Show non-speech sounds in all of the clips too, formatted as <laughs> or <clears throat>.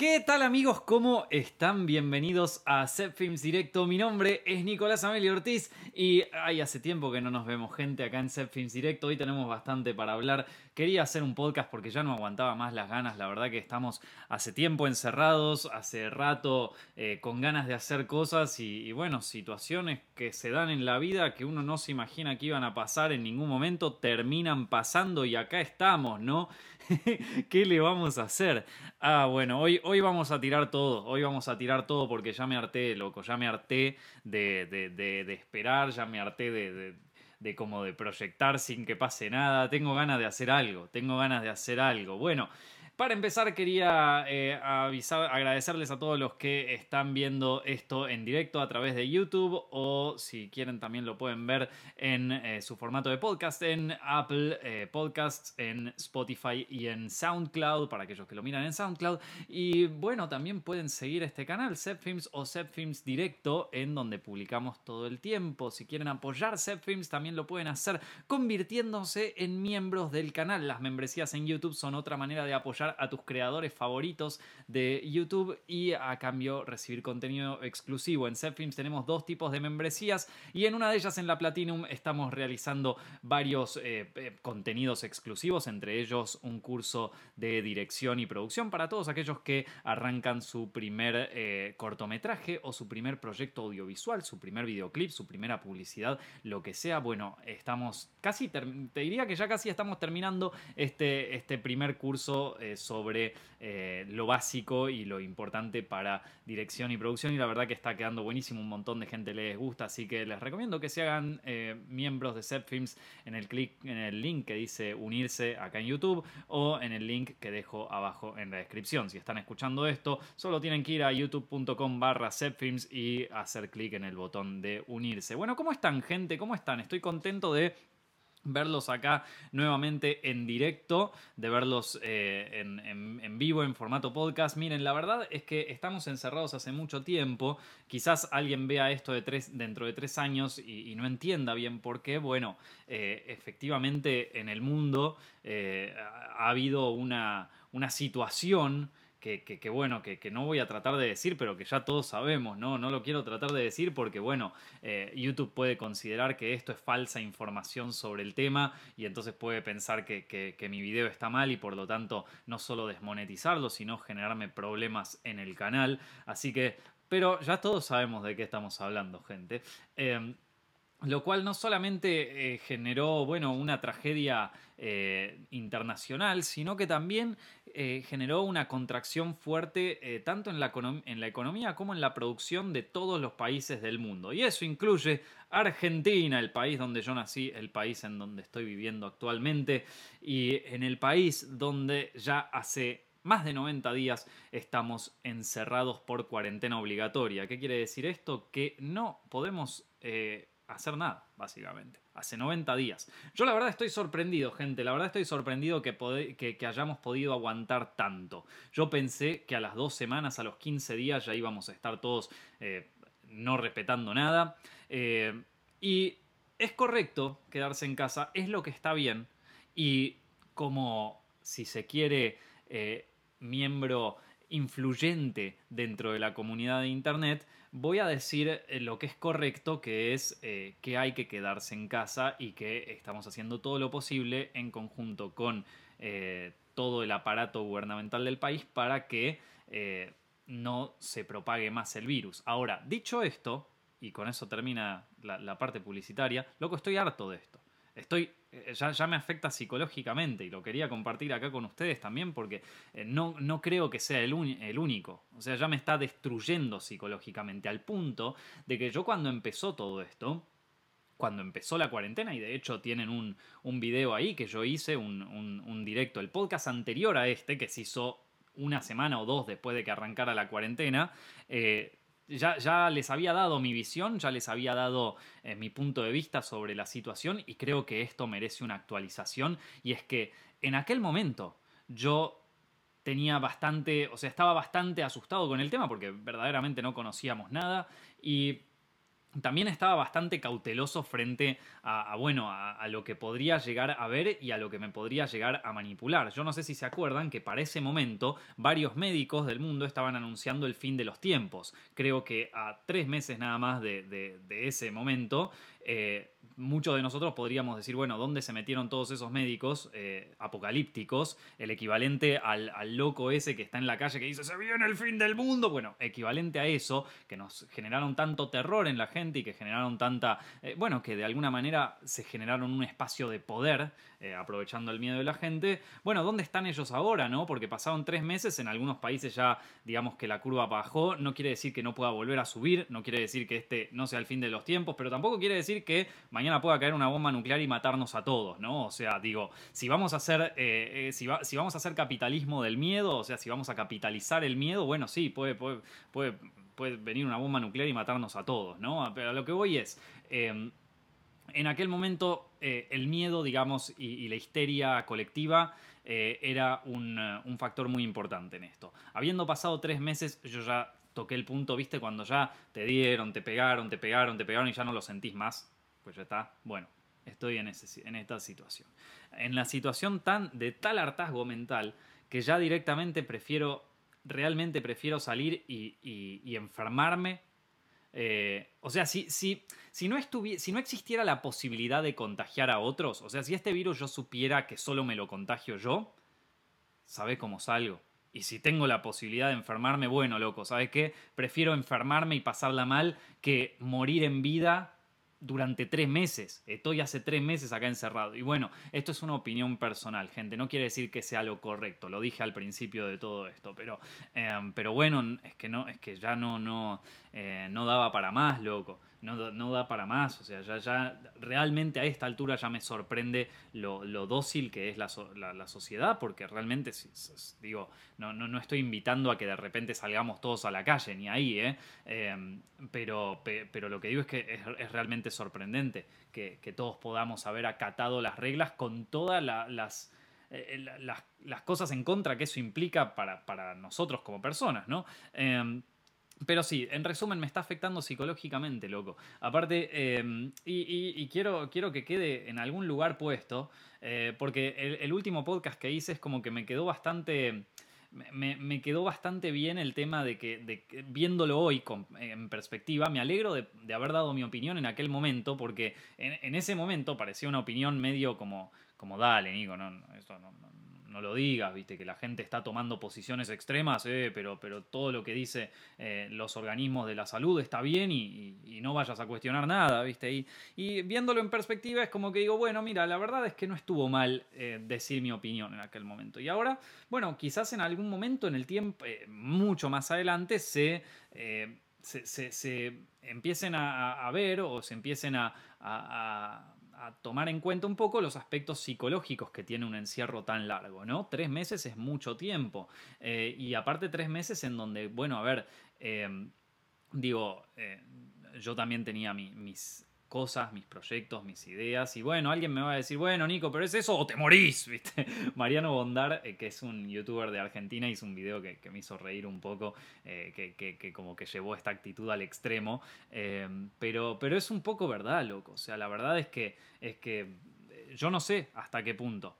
¿Qué tal amigos? ¿Cómo están? Bienvenidos a Set Films Directo. Mi nombre es Nicolás Amelio Ortiz y hay hace tiempo que no nos vemos gente acá en Set Films Directo. Hoy tenemos bastante para hablar. Quería hacer un podcast porque ya no aguantaba más las ganas. La verdad que estamos hace tiempo encerrados, hace rato eh, con ganas de hacer cosas y, bueno, situaciones que se dan en la vida que uno no se imagina que iban a pasar en ningún momento, terminan pasando y acá estamos, ¿no? <laughs> ¿Qué le vamos a hacer? Ah, bueno, hoy, hoy vamos a tirar todo, hoy vamos a tirar todo porque ya me harté, loco, ya me harté de, de, de, esperar, ya me harté de, de como de proyectar sin que pase nada, tengo ganas de hacer algo, tengo ganas de hacer algo. Bueno, para empezar quería eh, avisar, agradecerles a todos los que están viendo esto en directo a través de YouTube o si quieren también lo pueden ver en eh, su formato de podcast en Apple eh, Podcasts, en Spotify y en SoundCloud para aquellos que lo miran en SoundCloud. Y bueno, también pueden seguir este canal, Films o Films Directo, en donde publicamos todo el tiempo. Si quieren apoyar Films también lo pueden hacer convirtiéndose en miembros del canal. Las membresías en YouTube son otra manera de apoyar a tus creadores favoritos de YouTube y a cambio recibir contenido exclusivo. En Zepfilms tenemos dos tipos de membresías y en una de ellas en la Platinum estamos realizando varios eh, eh, contenidos exclusivos, entre ellos un curso de dirección y producción para todos aquellos que arrancan su primer eh, cortometraje o su primer proyecto audiovisual, su primer videoclip, su primera publicidad, lo que sea. Bueno, estamos casi, te diría que ya casi estamos terminando este, este primer curso sobre eh, lo básico y lo importante para dirección y producción y la verdad que está quedando buenísimo, un montón de gente les gusta, así que les recomiendo que se hagan eh, miembros de Set Films en el, click, en el link que dice unirse acá en YouTube o en el link que dejo abajo en la descripción. Si están escuchando esto, solo tienen que ir a youtube.com barra Films y hacer clic en el botón de unirse. Bueno, ¿cómo están gente? ¿Cómo están? Estoy contento de verlos acá nuevamente en directo, de verlos eh, en, vivo en formato podcast. Miren, la verdad es que estamos encerrados hace mucho tiempo. Quizás alguien vea esto de tres, dentro de tres años y, no entienda bien por qué. Bueno, eh, efectivamente en el mundo eh, ha habido una, una situación que, bueno, que, no voy a tratar de decir, pero que ya todos sabemos, ¿no? No lo quiero tratar de decir porque, bueno, eh, YouTube puede considerar que esto es falsa información sobre el tema y entonces puede pensar que, mi video está mal y por lo tanto no solo desmonetizarlo, sino generarme problemas en el canal. Así que, pero ya todos sabemos de qué estamos hablando, gente. Eh, lo cual no solamente eh, generó bueno, una tragedia eh, internacional, sino que también eh, generó una contracción fuerte tanto en la, en la, economía como en la producción de todos los países del mundo. Y eso incluye Argentina, el país donde yo nací, el país en donde estoy viviendo actualmente, y en el país donde ya hace más de 90 días estamos encerrados por cuarentena obligatoria. ¿Qué quiere decir esto? Que no podemos hacer nada, básicamente. Hace 90 días. Yo la verdad estoy sorprendido, gente. La verdad estoy sorprendido que, que, hayamos podido aguantar tanto. Yo pensé que a las dos semanas, a los 15 días, ya íbamos a estar todos eh, no respetando nada. Eh, y es correcto quedarse en casa, es lo que está bien. Y como, si se quiere, eh, miembro influyente dentro de la comunidad de Internet, voy a decir eh, lo que es correcto, que es eh, que hay que quedarse en casa y que estamos haciendo todo lo posible en conjunto con eh, todo el aparato gubernamental del país para que no se propague más el virus. Ahora, dicho esto, y con eso termina la, la parte publicitaria, loco, estoy harto de esto. Estoy, eh, ya, me afecta psicológicamente y lo quería compartir acá con ustedes también porque eh, no, no creo que sea el, el, único. O sea, ya me está destruyendo psicológicamente al punto de que yo cuando empezó todo esto, cuando empezó la cuarentena, y de hecho tienen un, un video ahí que yo hice, un, un, directo, el podcast anterior a este, que se hizo una semana o dos después de que arrancara la cuarentena, eh, ya, les había dado mi visión, ya les había dado eh, mi punto de vista sobre la situación y creo que esto merece una actualización. Y es que en aquel momento yo tenía bastante, o sea, estaba bastante asustado con el tema porque verdaderamente no conocíamos nada y también estaba bastante cauteloso frente a, bueno, a, lo que podría llegar a ver y a lo que me podría llegar a manipular. Yo no sé si se acuerdan que para ese momento varios médicos del mundo estaban anunciando el fin de los tiempos. Creo que a tres meses nada más de, ese momento, eh, muchos de nosotros podríamos decir, bueno, ¿dónde se metieron todos esos médicos eh, apocalípticos? El equivalente al, loco ese que está en la calle que dice, se viene el fin del mundo. Bueno, equivalente a eso, que nos generaron tanto terror en la gente y que generaron tanta, eh, bueno, que de alguna manera se generaron un espacio de poder, aprovechando el miedo de la gente. Bueno, ¿dónde están ellos ahora, no? Porque pasaron tres meses, en algunos países ya, digamos que la curva bajó, no quiere decir que no pueda volver a subir, no quiere decir que este no sea el fin de los tiempos, pero tampoco quiere decir que mañana pueda caer una bomba nuclear y matarnos a todos, ¿no? O sea, digo, si vamos a hacer, eh, eh, si, vamos a hacer capitalismo del miedo, o sea, si vamos a capitalizar el miedo, bueno, sí, puede, puede, puede, venir una bomba nuclear y matarnos a todos, ¿no? Pero lo que voy es, em, en aquel momento eh, el miedo, digamos, y, la histeria colectiva era un, factor muy importante en esto. Habiendo pasado tres meses, yo ya toqué el punto, viste, cuando ya te dieron, te pegaron, te pegaron, te pegaron y ya no lo sentís más pues ya está, bueno, estoy en, esta situación. En la situación tan de tal hartazgo mental que ya directamente prefiero, realmente prefiero salir y, enfermarme. Eh, o sea, si, si, si, no si no existiera la posibilidad de contagiar a otros, o sea, si este virus yo supiera que solo me lo contagio yo, ¿sabe cómo salgo? Y si tengo la posibilidad de enfermarme, bueno, loco, ¿sabes qué? Prefiero enfermarme y pasarla mal que morir en vida durante tres meses. Estoy hace tres meses acá encerrado. Y bueno, esto es una opinión personal, gente. No quiere decir que sea lo correcto. Lo dije al principio de todo esto. Pero, em, pero bueno, es que no, es que ya no, no, eh, no daba para más, loco no, da para más. O sea, ya, ya realmente a esta altura ya me sorprende lo, dócil que es la, sociedad, porque realmente, digo, no, no, estoy invitando a que de repente salgamos todos a la calle, ni ahí, ¿eh? Em, pero, pero lo que digo es que es, realmente sorprendente que, todos podamos haber acatado las reglas con todas las... Eh, las, cosas en contra que eso implica para, para nosotros como personas, ¿no? Em, pero sí, en resumen, me está afectando psicológicamente, loco. Aparte, em, y, quiero, quiero que quede en algún lugar puesto, eh, porque el, último podcast que hice es como que me quedó bastante... Me, quedó bastante bien el tema de que, viéndolo hoy en perspectiva, me alegro de, haber dado mi opinión en aquel momento, porque en, ese momento parecía una opinión medio como, como dale, Nico, no, esto no, no lo digas, viste, que la gente está tomando posiciones extremas, eh, pero, pero todo lo que dice eh, los organismos de la salud está bien y, no vayas a cuestionar nada, viste. Y, y, viéndolo en perspectiva es como que digo, bueno, mira, la verdad es que no estuvo mal eh, decir mi opinión en aquel momento. Y ahora, bueno, quizás en algún momento en el tiempo, mucho más adelante, se... Se, empiecen a, ver o se empiecen a tomar en cuenta un poco los aspectos psicológicos que tiene un encierro tan largo, ¿no? Tres meses es mucho tiempo. Eh, y aparte tres meses en donde, bueno, a ver, eh, digo, eh, yo también tenía mis cosas, mis proyectos, mis ideas. Y bueno, alguien me va a decir, bueno, Nico, pero es eso o te morís, <laughs> ¿viste? Mariano Bondar, eh, que es un youtuber de Argentina, hizo un video que, me hizo reír un poco, eh, que, como que llevó esta actitud al extremo. Eh, pero, pero es un poco verdad, loco. O sea, la verdad es que, es que yo no sé hasta qué punto.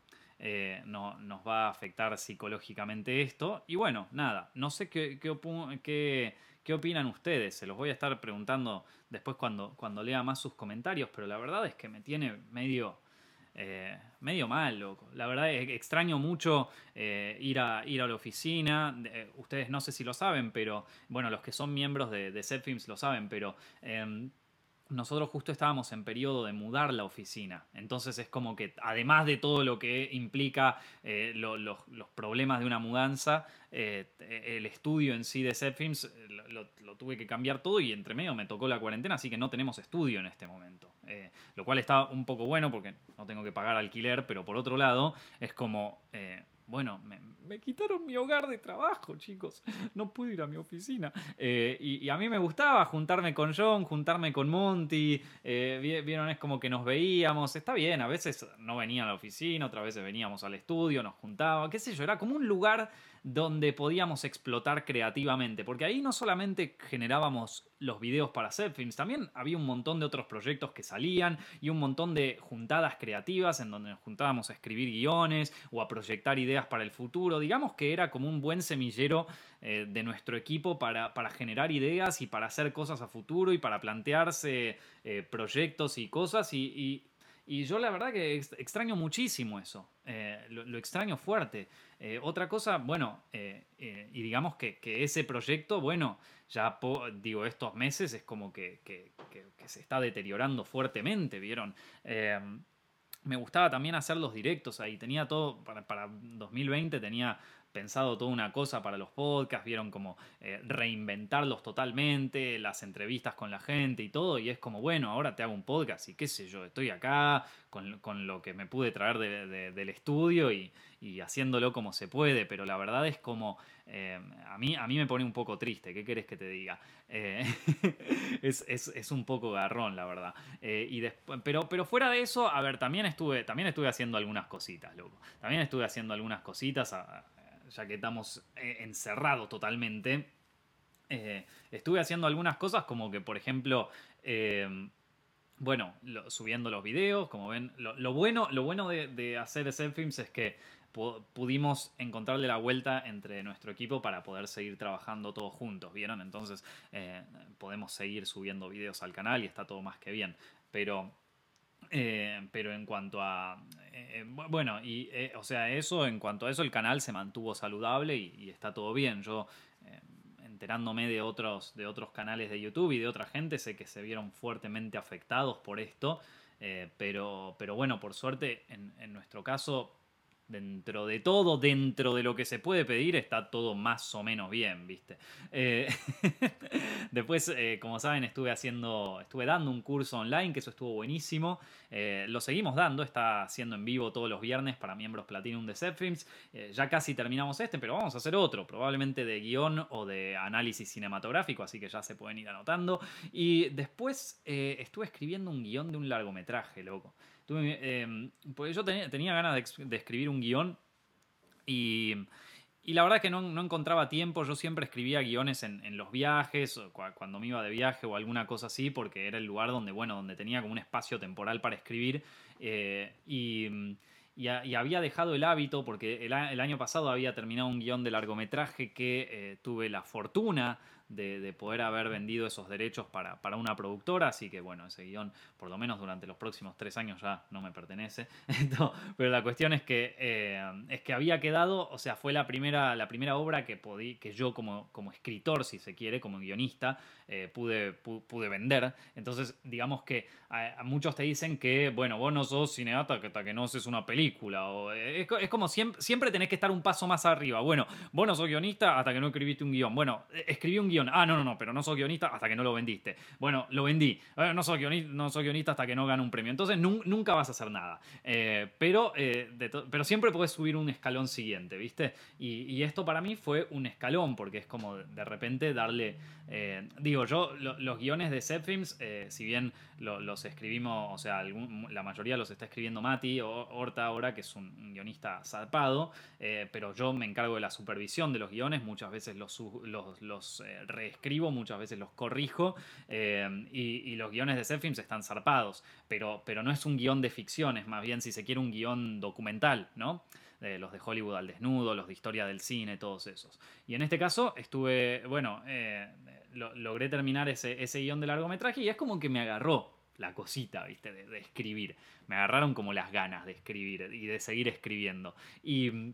no, nos va a afectar psicológicamente esto. Y bueno, nada, no sé qué, qué, qué opinan ustedes. Se los voy a estar preguntando después cuando, cuando lea más sus comentarios, pero la verdad es que me tiene medio, eh, medio mal, loco. La verdad es que extraño mucho eh, ir, a, ir a la oficina. Eh, ustedes no sé si lo saben, pero bueno, los que son miembros de, de lo saben, pero em, nosotros justo estábamos en periodo de mudar la oficina. Entonces es como que, además de todo lo que implica eh, los problemas de una mudanza, eh, el estudio en sí de Zepfilms eh, lo, lo, tuve que cambiar todo y entre medio me tocó la cuarentena, así que no tenemos estudio en este momento. lo cual está un poco bueno porque no tengo que pagar alquiler, pero por otro lado es como bueno, me, quitaron mi hogar de trabajo, chicos. No pude ir a mi oficina. Eh, y, a mí me gustaba juntarme con John, juntarme con Monty. Eh, vieron, es como que nos veíamos. Está bien, a veces no venía a la oficina, otras veces veníamos al estudio, nos juntaba, qué sé yo. Era como un lugar donde podíamos explotar creativamente, porque ahí no solamente generábamos los videos para hacer films, también había un montón de otros proyectos que salían y un montón de juntadas creativas en donde nos juntábamos a escribir guiones o a proyectar ideas para el futuro. Digamos que era como un buen semillero eh, de nuestro equipo para, generar ideas y para hacer cosas a futuro y para plantearse eh, proyectos y cosas y, yo la verdad que extraño muchísimo eso, eh, lo, extraño fuerte. Otra cosa, bueno, y digamos que, ese proyecto, bueno, ya digo, estos meses es como que, se está deteriorando fuertemente, ¿vieron? Me gustaba también hacer los directos ahí, tenía todo, para, para 2020 tenía pensado toda una cosa para los podcasts, vieron como reinventarlos totalmente, las entrevistas con la gente y todo, y es como, bueno, ahora te hago un podcast y qué sé yo, estoy acá con, lo que me pude traer del estudio y, haciéndolo como se puede, pero la verdad es como, eh, a, mí, a mí me pone un poco triste, ¿qué querés que te diga? Eh, <laughs> es, un poco garrón, la verdad. Eh, y pero, pero fuera de eso, a ver, también estuve, también estuve haciendo algunas cositas, loco. También estuve haciendo algunas cositas, ya que estamos encerrados totalmente. estuve haciendo algunas cosas como que, por ejemplo, bueno, subiendo los videos, como ven, lo, bueno, lo bueno de, hacer self-films es que pudimos encontrarle la vuelta entre nuestro equipo para poder seguir trabajando todos juntos, ¿vieron? Entonces eh, podemos seguir subiendo videos al canal y está todo más que bien. Pero, eh, pero en cuanto a... Eh, bueno, y o sea, eso, en cuanto a eso, el canal se mantuvo saludable y, está todo bien. Yo enterándome de otros, de otros canales de YouTube y de otra gente, sé que se vieron fuertemente afectados por esto, eh, pero, pero bueno, por suerte en nuestro caso dentro de todo, dentro de lo que se puede pedir, está todo más o menos bien, ¿viste? Eh, <laughs> después, eh, como saben, estuve haciendo, estuve dando un curso online, que eso estuvo buenísimo. Eh, lo seguimos dando, está haciendo en vivo todos los viernes para miembros Platinum de Zepfilms. ya casi terminamos este, pero vamos a hacer otro, probablemente de guion o de análisis cinematográfico, así que ya se pueden ir anotando. Y después estuve escribiendo un guion de un largometraje, loco. Em, pues yo tenía, ganas de, escribir un guion y, la verdad es que no, encontraba tiempo. Yo siempre escribía guiones en, los viajes, cuando me iba de viaje o alguna cosa así, porque era el lugar donde, bueno, donde tenía como un espacio temporal para escribir. Eh, y, había dejado el hábito porque el, año pasado había terminado un guion de largometraje que eh, tuve la fortuna de, poder haber vendido esos derechos para, para, una productora, así que bueno, ese guion por lo menos durante los próximos tres años ya no me pertenece. <laughs> pero la cuestión es que, eh, es que había quedado, o sea, fue la primera, la primera obra que, podí, que yo como, como escritor, si se quiere, como guionista, eh, pude, pude vender. Entonces, digamos que a, muchos te dicen que, bueno, vos no sos cineasta hasta que no haces una película, o es, es como siempre, siempre tenés que estar un paso más arriba. Bueno, vos no sos guionista hasta que no escribiste un guion. Bueno, escribí un guion Ah, no, no, no, pero no soy guionista hasta que no lo vendiste. Bueno, lo vendí. Eh, no, soy guionista, hasta que no gane un premio. Entonces nunca vas a hacer nada. Eh, pero, eh, pero siempre puedes subir un escalón siguiente, ¿viste? Y, esto para mí fue un escalón, porque es como de repente darle. digo, yo, los guiones de Zepfilms, si bien los escribimos, o sea, la mayoría los está escribiendo Mati o Horta ahora, que es un, guionista zarpado, pero yo me encargo de la supervisión de los guiones, muchas veces los, los, los reescribo, muchas veces los corrijo eh, y, los guiones de Zepfilms están zarpados, pero, pero no es un guion de ficción, es más bien si se quiere un guion documental, ¿no? los de Hollywood al desnudo, los de historia del cine, todos esos. Y en este caso estuve, bueno, eh, logré terminar ese, ese guion de largometraje y es como que me agarró la cosita, ¿viste? De, de, escribir. Me agarraron como las ganas de escribir y de seguir escribiendo. Y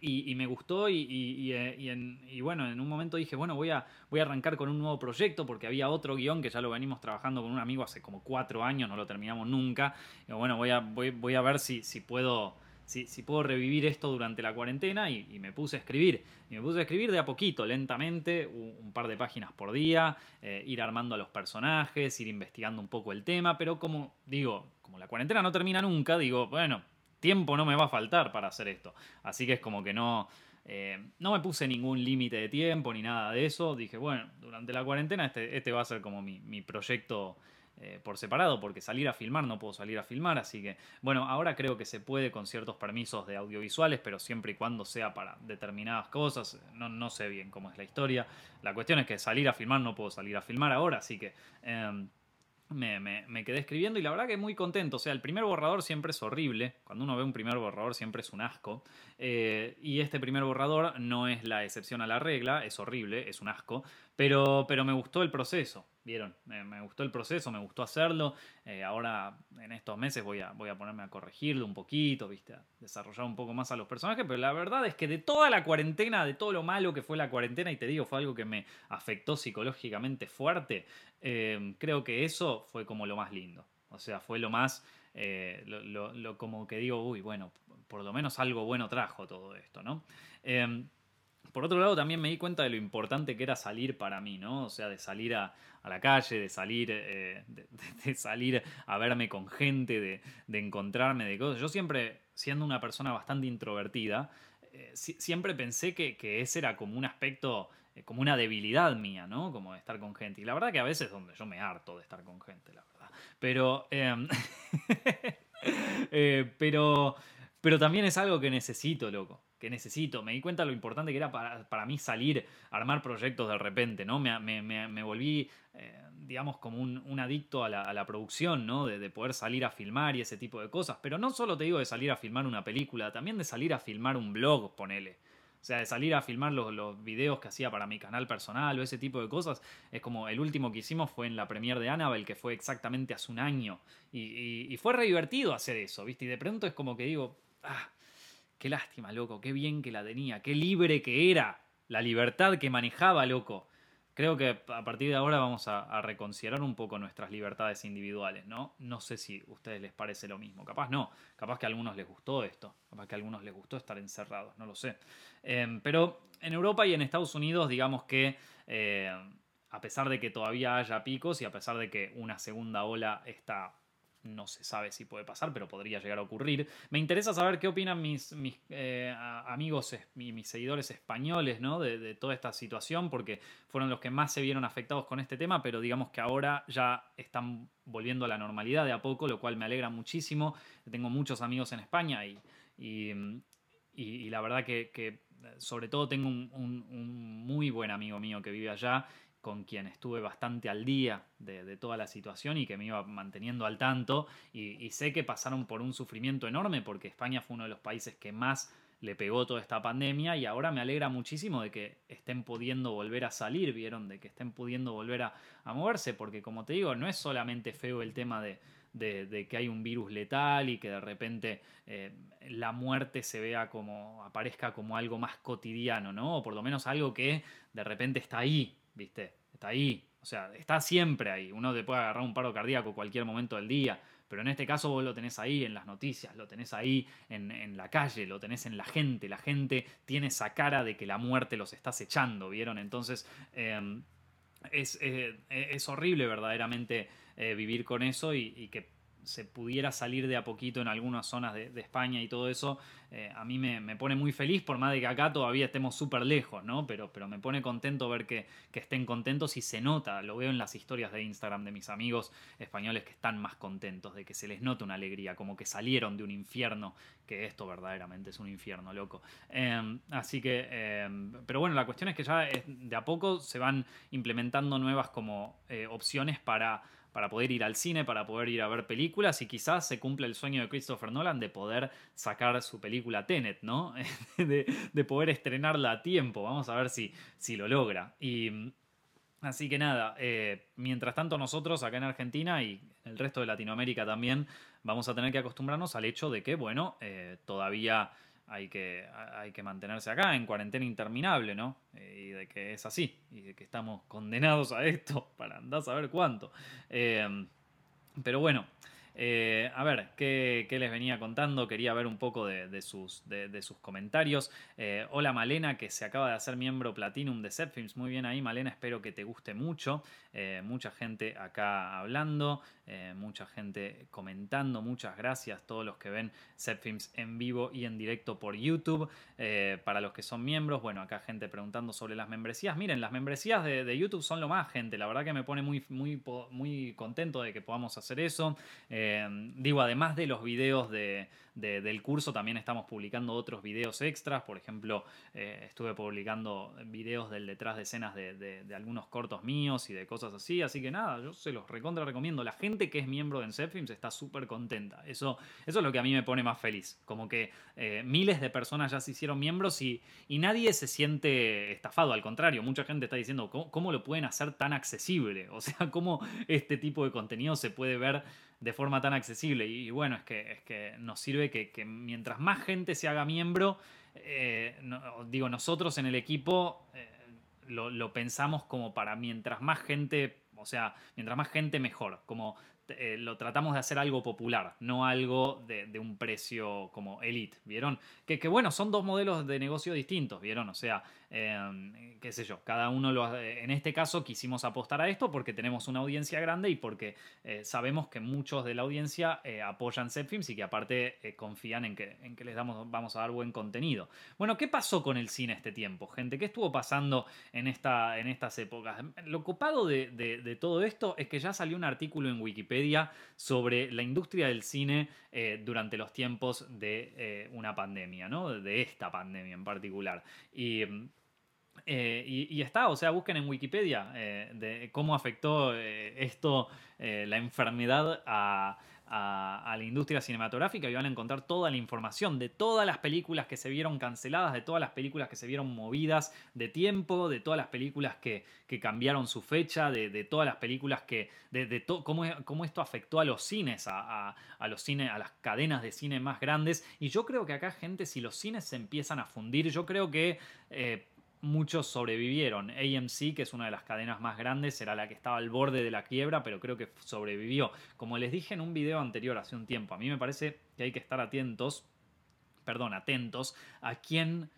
y, me gustó y, eh, y, bueno, en un momento dije, bueno, voy a, voy a arrancar con un nuevo proyecto porque había otro guion que ya lo venimos trabajando con un amigo hace como cuatro años, no lo terminamos nunca. Y bueno, voy a, voy, voy a ver si, si puedo... Si, si, puedo revivir esto durante la cuarentena y, me puse a escribir. Y me puse a escribir de a poquito, lentamente, un, par de páginas por día, eh, ir armando a los personajes, ir investigando un poco el tema, pero como digo, como la cuarentena no termina nunca, digo, bueno, tiempo no me va a faltar para hacer esto. Así que es como que no, eh, no me puse ningún límite de tiempo ni nada de eso. Dije, bueno, durante la cuarentena este, este va a ser como mi, mi proyecto eh, por separado, porque salir a filmar no puedo salir a filmar, así que bueno, ahora creo que se puede con ciertos permisos de audiovisuales, pero siempre y cuando sea para determinadas cosas, no, no sé bien cómo es la historia. La cuestión es que salir a filmar no puedo salir a filmar ahora, así que... Em, me, me, quedé escribiendo y la verdad que muy contento. O sea, el primer borrador siempre es horrible. Cuando uno ve un primer borrador siempre es un asco. Eh, y este primer borrador no es la excepción a la regla, es horrible, es un asco. Pero, pero me gustó el proceso. ¿Vieron? Me, gustó el proceso, me gustó hacerlo. Eh, ahora, en estos meses, voy a, voy a ponerme a corregirlo un poquito, ¿viste? A desarrollar un poco más a los personajes. Pero la verdad es que de toda la cuarentena, de todo lo malo que fue la cuarentena, y te digo, fue algo que me afectó psicológicamente fuerte, eh, creo que eso fue como lo más lindo. O sea, fue lo más. Eh, lo, como que digo, uy, bueno, por lo menos algo bueno trajo todo esto, ¿no? por otro lado, también me di cuenta de lo importante que era salir para mí, ¿no? O sea, de salir a, la calle, de salir, eh, de, salir a verme con gente, de, encontrarme de cosas. Yo siempre, siendo una persona bastante introvertida, eh, siempre pensé que, ese era como un aspecto, eh, como una debilidad mía, ¿no? Como de estar con gente. Y la verdad que a veces es donde yo me harto de estar con gente, la verdad. Pero... Em, <laughs> pero... Pero también es algo que necesito, loco que necesito. Me di cuenta lo importante que era para, mí salir, armar proyectos de repente, ¿no? Me, me, volví, eh, digamos, como un, adicto a la, producción, ¿no? De, poder salir a filmar y ese tipo de cosas. Pero no solo te digo de salir a filmar una película, también de salir a filmar un blog, ponele. O sea, de salir a filmar los, los videos que hacía para mi canal personal o ese tipo de cosas. Es como el último que hicimos fue en la premiere de Annabelle, que fue exactamente hace un año. Y, y fue re divertido hacer eso, ¿viste? Y de pronto es como que digo, ah, Qué lástima, loco, qué bien que la tenía, qué libre que era, la libertad que manejaba, loco. Creo que a partir de ahora vamos a, reconsiderar un poco nuestras libertades individuales, ¿no? No sé si a ustedes les parece lo mismo. Capaz no, capaz que a algunos les gustó esto, capaz que a algunos les gustó estar encerrados, no lo sé. Em, pero en Europa y en Estados Unidos, digamos que eh, a pesar de que todavía haya picos y a pesar de que una segunda ola está no se sabe si puede pasar, pero podría llegar a ocurrir. Me interesa saber qué opinan mis, mis eh, amigos, mis, mis seguidores españoles ¿no? De, toda esta situación, porque fueron los que más se vieron afectados con este tema, pero digamos que ahora ya están volviendo a la normalidad de a poco, lo cual me alegra muchísimo. Tengo muchos amigos en España y, y, la verdad que, sobre todo tengo un muy buen amigo mío que vive allá con quien estuve bastante al día de, toda la situación y que me iba manteniendo al tanto. Y, sé que pasaron por un sufrimiento enorme porque España fue uno de los países que más le pegó toda esta pandemia y ahora me alegra muchísimo de que estén pudiendo volver a salir, vieron, de que estén pudiendo volver a, moverse, porque como te digo, no es solamente feo el tema de, que hay un virus letal y que de repente eh, la muerte se vea como, aparezca como algo más cotidiano, ¿no? O por lo menos algo que de repente está ahí, ¿viste? Está ahí. O sea, está siempre ahí. Uno te puede agarrar un paro cardíaco cualquier momento del día. Pero en este caso vos lo tenés ahí en las noticias, lo tenés ahí en, la calle, lo tenés en la gente. La gente tiene esa cara de que la muerte los está echando, ¿vieron? Entonces em, eh, es, horrible verdaderamente eh, vivir con eso y que se pudiera salir de a poquito en algunas zonas de, España y todo eso, eh, a mí me, pone muy feliz, por más de que acá todavía estemos súper lejos, ¿no? Pero, pero me pone contento ver que, estén contentos y se nota, lo veo en las historias de Instagram de mis amigos españoles que están más contentos, de que se les nota una alegría, como que salieron de un infierno, que esto verdaderamente es un infierno, loco. Em, así que, em, pero bueno, la cuestión es que ya de a poco se van implementando nuevas como eh, opciones para para poder ir al cine, para poder ir a ver películas y quizás se cumpla el sueño de Christopher Nolan de poder sacar su película Tenet, ¿no? <laughs> de, poder estrenarla a tiempo. Vamos a ver si, si lo logra. Y así que nada, eh, mientras tanto nosotros acá en Argentina y el resto de Latinoamérica también vamos a tener que acostumbrarnos al hecho de que, bueno, eh, todavía hay que, hay que mantenerse acá en cuarentena interminable, ¿no? Eh, y de que es así, y de que estamos condenados a esto <laughs> para andar a saber cuánto. Em, pero bueno, Eh, a ver, ¿qué, les venía contando? Quería ver un poco de, sus, comentarios. Eh, hola Malena, que se acaba de hacer miembro Platinum de Zepfilms. Muy bien ahí, Malena, espero que te guste mucho. Eh, mucha gente acá hablando, mucha gente comentando. Muchas gracias a todos los que ven Zepfilms en vivo y en directo por YouTube. para los que son miembros, bueno, acá gente preguntando sobre las membresías. Miren, las membresías de, YouTube son lo más, gente. La verdad que me pone muy, muy, muy contento de que podamos hacer eso. Em, digo, además de los videos del curso, también estamos publicando otros videos extras. Por ejemplo, eh, estuve publicando videos del detrás de escenas de, algunos cortos míos y de cosas así. Así que nada, yo se los recontra recomiendo. La gente que es miembro de Encepfilms está súper contenta. Eso, eso es lo que a mí me pone más feliz. Como que eh, miles de personas ya se hicieron miembros y, nadie se siente estafado. Al contrario, mucha gente está diciendo, ¿cómo, ¿cómo, lo pueden hacer tan accesible? <laughs> O sea, ¿cómo este tipo de contenido se puede ver de forma tan accesible. Y, bueno, es que, es que nos sirve que, mientras más gente se haga miembro, eh, digo, nosotros en el equipo eh, lo, pensamos como para mientras más gente, o sea, mientras más gente mejor, como eh, lo tratamos de hacer algo popular, no algo de, un precio como elite, ¿vieron? Que, que, bueno, son dos modelos de negocio distintos, ¿vieron? O sea, Em, qué sé yo, cada uno lo En este caso quisimos apostar a esto porque tenemos una audiencia grande y porque eh, sabemos que muchos de la audiencia eh, apoyan Zepfilms y que aparte eh, confían en que, en que les damos, vamos a dar buen contenido. Bueno, ¿qué pasó con el cine este tiempo, gente? ¿Qué estuvo pasando en, esta, en estas épocas? Lo copado de, de, todo esto es que ya salió un artículo en Wikipedia sobre la industria del cine durante los tiempos de una pandemia, ¿no? De esta pandemia en particular. Y eh, y, está, o sea, busquen en Wikipedia eh, de cómo afectó eh, esto, la enfermedad a, la industria cinematográfica y van a encontrar toda la información de todas las películas que se vieron canceladas, de todas las películas que se vieron movidas de tiempo, de todas las películas que, cambiaron su fecha, de, todas las películas que, de, cómo, cómo, esto afectó a los cines, a, los cines, a las cadenas de cine más grandes. Y yo creo que acá, gente, si los cines se empiezan a fundir, yo creo que muchos sobrevivieron. AMC, que es una de las cadenas más grandes, era la que estaba al borde de la quiebra, pero creo que sobrevivió. Como les dije en un video anterior hace un tiempo, a mí me parece que hay que estar atentos, perdón, atentos a quién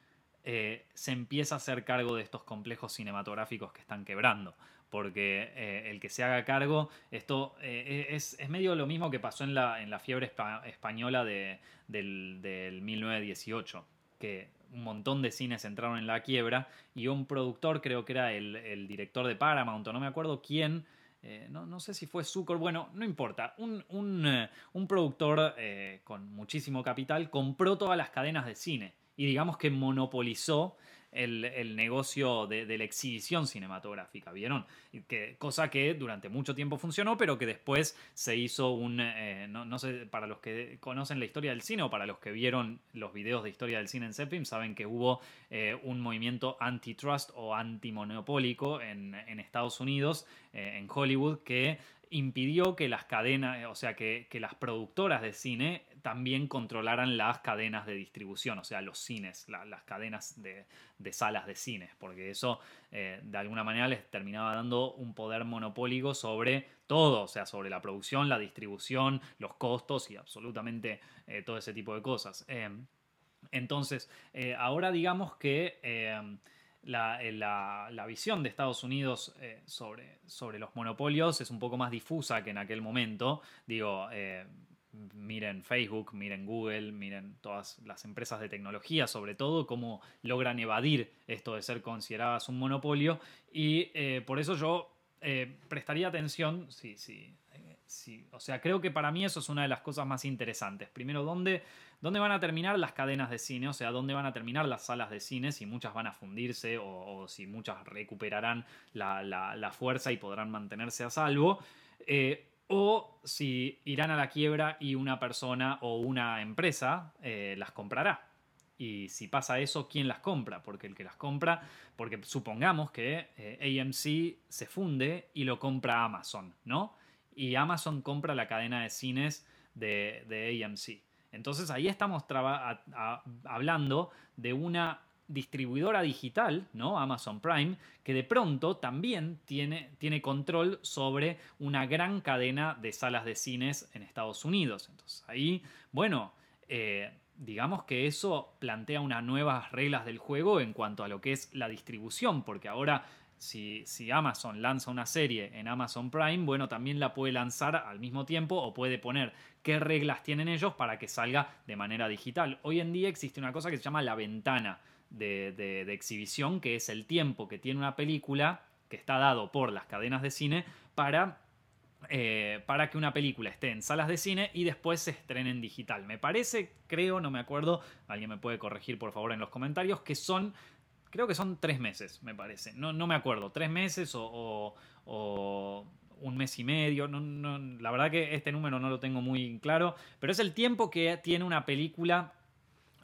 eh, se empieza a hacer cargo de estos complejos cinematográficos que están quebrando. Porque eh, el que se haga cargo, esto eh, es, medio lo mismo que pasó en la, en la fiebre española de, del, del 1918, que un montón de cines entraron en la quiebra y un productor, creo que era el, director de Paramount, o no me acuerdo quién, eh, no, sé si fue Zucker, bueno, no importa, un, un, eh, productor eh, con muchísimo capital compró todas las cadenas de cine y digamos que monopolizó el, negocio de, la exhibición cinematográfica, ¿vieron? Que, cosa que durante mucho tiempo funcionó, pero que después se hizo un, eh, no, sé, para los que conocen la historia del cine o para los que vieron los videos de historia del cine en Zepfilm, saben que hubo eh, un movimiento antitrust o antimonopólico en, en Estados Unidos, eh, en Hollywood, que impidió que las cadenas, o sea, que, las productoras de cine también controlaran las cadenas de distribución, o sea, los cines, las cadenas de, salas de cines, porque eso eh, de alguna manera les terminaba dando un poder monopólico sobre todo, o sea, sobre la producción, la distribución, los costos y absolutamente eh, todo ese tipo de cosas. Eh, entonces, ahora digamos que eh, la, visión de Estados Unidos eh, sobre, los monopolios es un poco más difusa que en aquel momento. Digo, eh, miren Facebook, miren Google, miren todas las empresas de tecnología, sobre todo, cómo logran evadir esto de ser consideradas un monopolio. Y por eso yo prestaría atención, sí, sí, sí, o sea, creo que para mí eso es una de las cosas más interesantes. Primero, ¿dónde ¿Dónde van a terminar las cadenas de cine? O sea, ¿dónde van a terminar las salas de cine? Si muchas van a fundirse o, si muchas recuperarán la, fuerza y podrán mantenerse a salvo. Eh, o si irán a la quiebra y una persona o una empresa eh, las comprará. Y si pasa eso, ¿quién las compra? Porque el que las compra, porque supongamos que eh, AMC se funde y lo compra Amazon, ¿no? Y Amazon compra la cadena de cines de, de AMC. Entonces ahí estamos hablando de una distribuidora digital, ¿no? Amazon Prime, que de pronto también tiene, tiene control sobre una gran cadena de salas de cines en Estados Unidos. Entonces ahí, bueno, eh, digamos que eso plantea unas nuevas reglas del juego en cuanto a lo que es la distribución, porque ahora si, si, Amazon lanza una serie en Amazon Prime, bueno, también la puede lanzar al mismo tiempo o puede poner qué reglas tienen ellos para que salga de manera digital. Hoy en día existe una cosa que se llama la ventana de, exhibición, que es el tiempo que tiene una película que está dado por las cadenas de cine para eh, para que una película esté en salas de cine y después se estrene en digital. Me parece, creo, no me acuerdo, alguien me puede corregir por favor en los comentarios, que son creo que son tres meses, me parece. No, no me acuerdo, tres meses o, un mes y medio. No, la verdad que este número no lo tengo muy claro, pero es el tiempo que tiene una película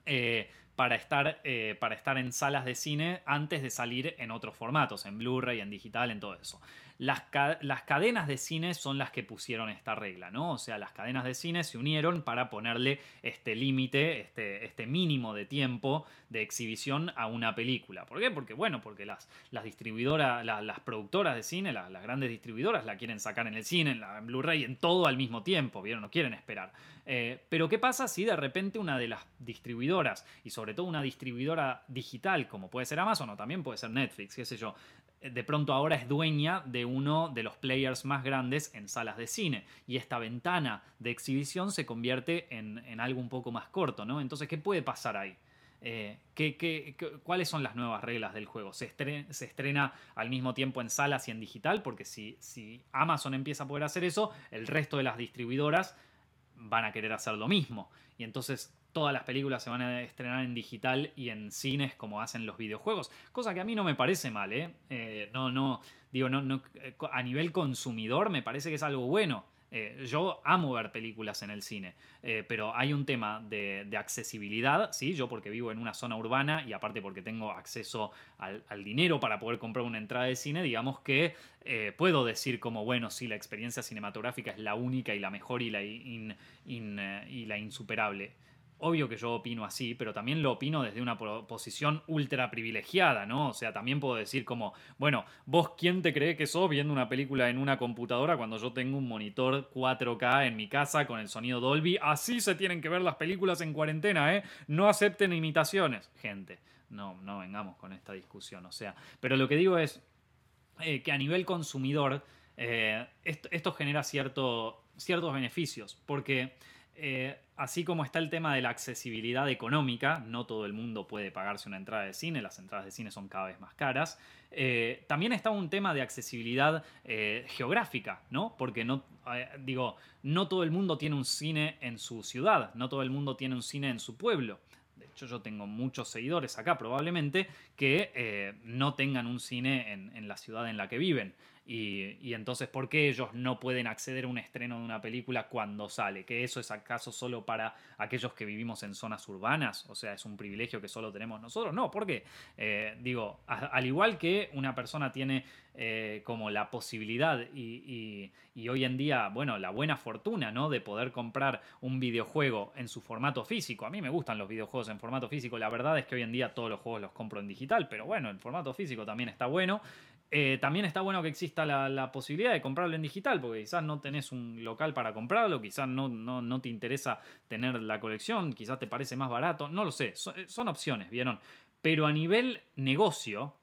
eh, para, estar, eh, para estar en salas de cine antes de salir en otros formatos, en Blu-ray, en digital, en todo eso. Las, las, cadenas de cine son las que pusieron esta regla, ¿no? O sea, las cadenas de cine se unieron para ponerle este límite, este, este mínimo de tiempo de exhibición a una película. ¿Por qué? Porque, bueno, porque las, las distribuidoras, las productoras de cine, las, grandes distribuidoras la quieren sacar en el cine, en, la, Blu-ray, en todo al mismo tiempo, ¿vieron? No quieren esperar. Eh, pero ¿qué pasa si de repente una de las distribuidoras, y sobre todo una distribuidora digital, como puede ser Amazon o también puede ser Netflix, qué sé yo, de pronto ahora es dueña de uno de los players más grandes en salas de cine. Y esta ventana de exhibición se convierte en, algo un poco más corto, ¿no? Entonces, ¿qué puede pasar ahí? Eh, cuáles son las nuevas reglas del juego? ¿Se estrena, al mismo tiempo en salas y en digital? Porque si, si Amazon empieza a poder hacer eso, el resto de las distribuidoras van a querer hacer lo mismo. Y entonces todas las películas se van a estrenar en digital y en cines como hacen los videojuegos. Cosa que a mí no me parece mal, ¿eh? eh no, no, digo, no, no, eh, a nivel consumidor me parece que es algo bueno. Eh, yo amo ver películas en el cine, pero hay un tema de, accesibilidad, ¿sí? Yo porque vivo en una zona urbana y aparte porque tengo acceso al, dinero para poder comprar una entrada de cine, digamos que puedo decir como, bueno, sí, la experiencia cinematográfica es la única y la mejor y la, y la insuperable. Obvio que yo opino así, pero también lo opino desde una posición ultra privilegiada, ¿no? O sea, también puedo decir como, bueno, vos quién te cree que sos viendo una película en una computadora cuando yo tengo un monitor 4K en mi casa con el sonido Dolby. Así se tienen que ver las películas en cuarentena, ¿eh? No acepten imitaciones, gente. No, no vengamos con esta discusión, o sea, pero lo que digo es eh, que a nivel consumidor eh, esto, genera cierto, ciertos beneficios, porque eh, así como está el tema de la accesibilidad económica, no todo el mundo puede pagarse una entrada de cine, las entradas de cine son cada vez más caras. Eh, también está un tema de accesibilidad eh, geográfica, ¿no? Porque no, digo, no todo el mundo tiene un cine en su ciudad, no todo el mundo tiene un cine en su pueblo. Yo tengo muchos seguidores acá probablemente que no tengan un cine en la ciudad en la que viven. Y, entonces, ¿por qué ellos no pueden acceder a un estreno de una película cuando sale? ¿Que eso es acaso solo para aquellos que vivimos en zonas urbanas? O sea, es un privilegio que solo tenemos nosotros. No, porque, eh, digo, al igual que una persona tiene eh, como la posibilidad y, hoy en día, bueno, la buena fortuna, ¿no? De poder comprar un videojuego en su formato físico. A mí me gustan los videojuegos en formato físico. La verdad es que hoy en día todos los juegos los compro en digital, pero bueno, el formato físico también está bueno. Eh, también está bueno que exista la, posibilidad de comprarlo en digital, porque quizás no tenés un local para comprarlo, quizás no, no, te interesa tener la colección, quizás te parece más barato, no lo sé, eh, son, opciones, ¿vieron? Pero a nivel negocio,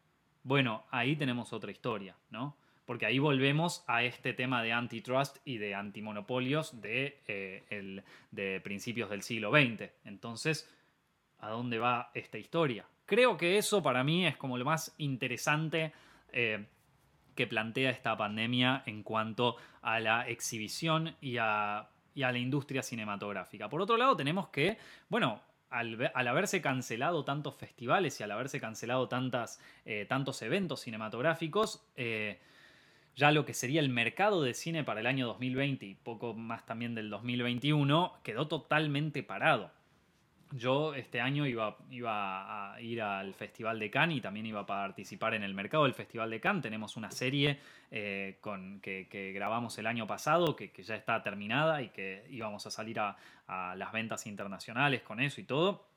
bueno, ahí tenemos otra historia, ¿no? Porque ahí volvemos a este tema de antitrust y de antimonopolios de, eh, de principios del siglo XX. Entonces, ¿a dónde va esta historia? Creo que eso para mí es como lo más interesante eh, que plantea esta pandemia en cuanto a la exhibición y a, la industria cinematográfica. Por otro lado, tenemos que, bueno, al, haberse cancelado tantos festivales y al haberse cancelado tantas, eh, tantos eventos cinematográficos, eh, ya lo que sería el mercado de cine para el año 2020 y poco más también del 2021 quedó totalmente parado. Yo este año iba, iba a ir al Festival de Cannes y también iba a participar en el mercado del Festival de Cannes. Tenemos una serie eh, con, que, grabamos el año pasado, que, ya está terminada y que íbamos a salir a, las ventas internacionales con eso y todo.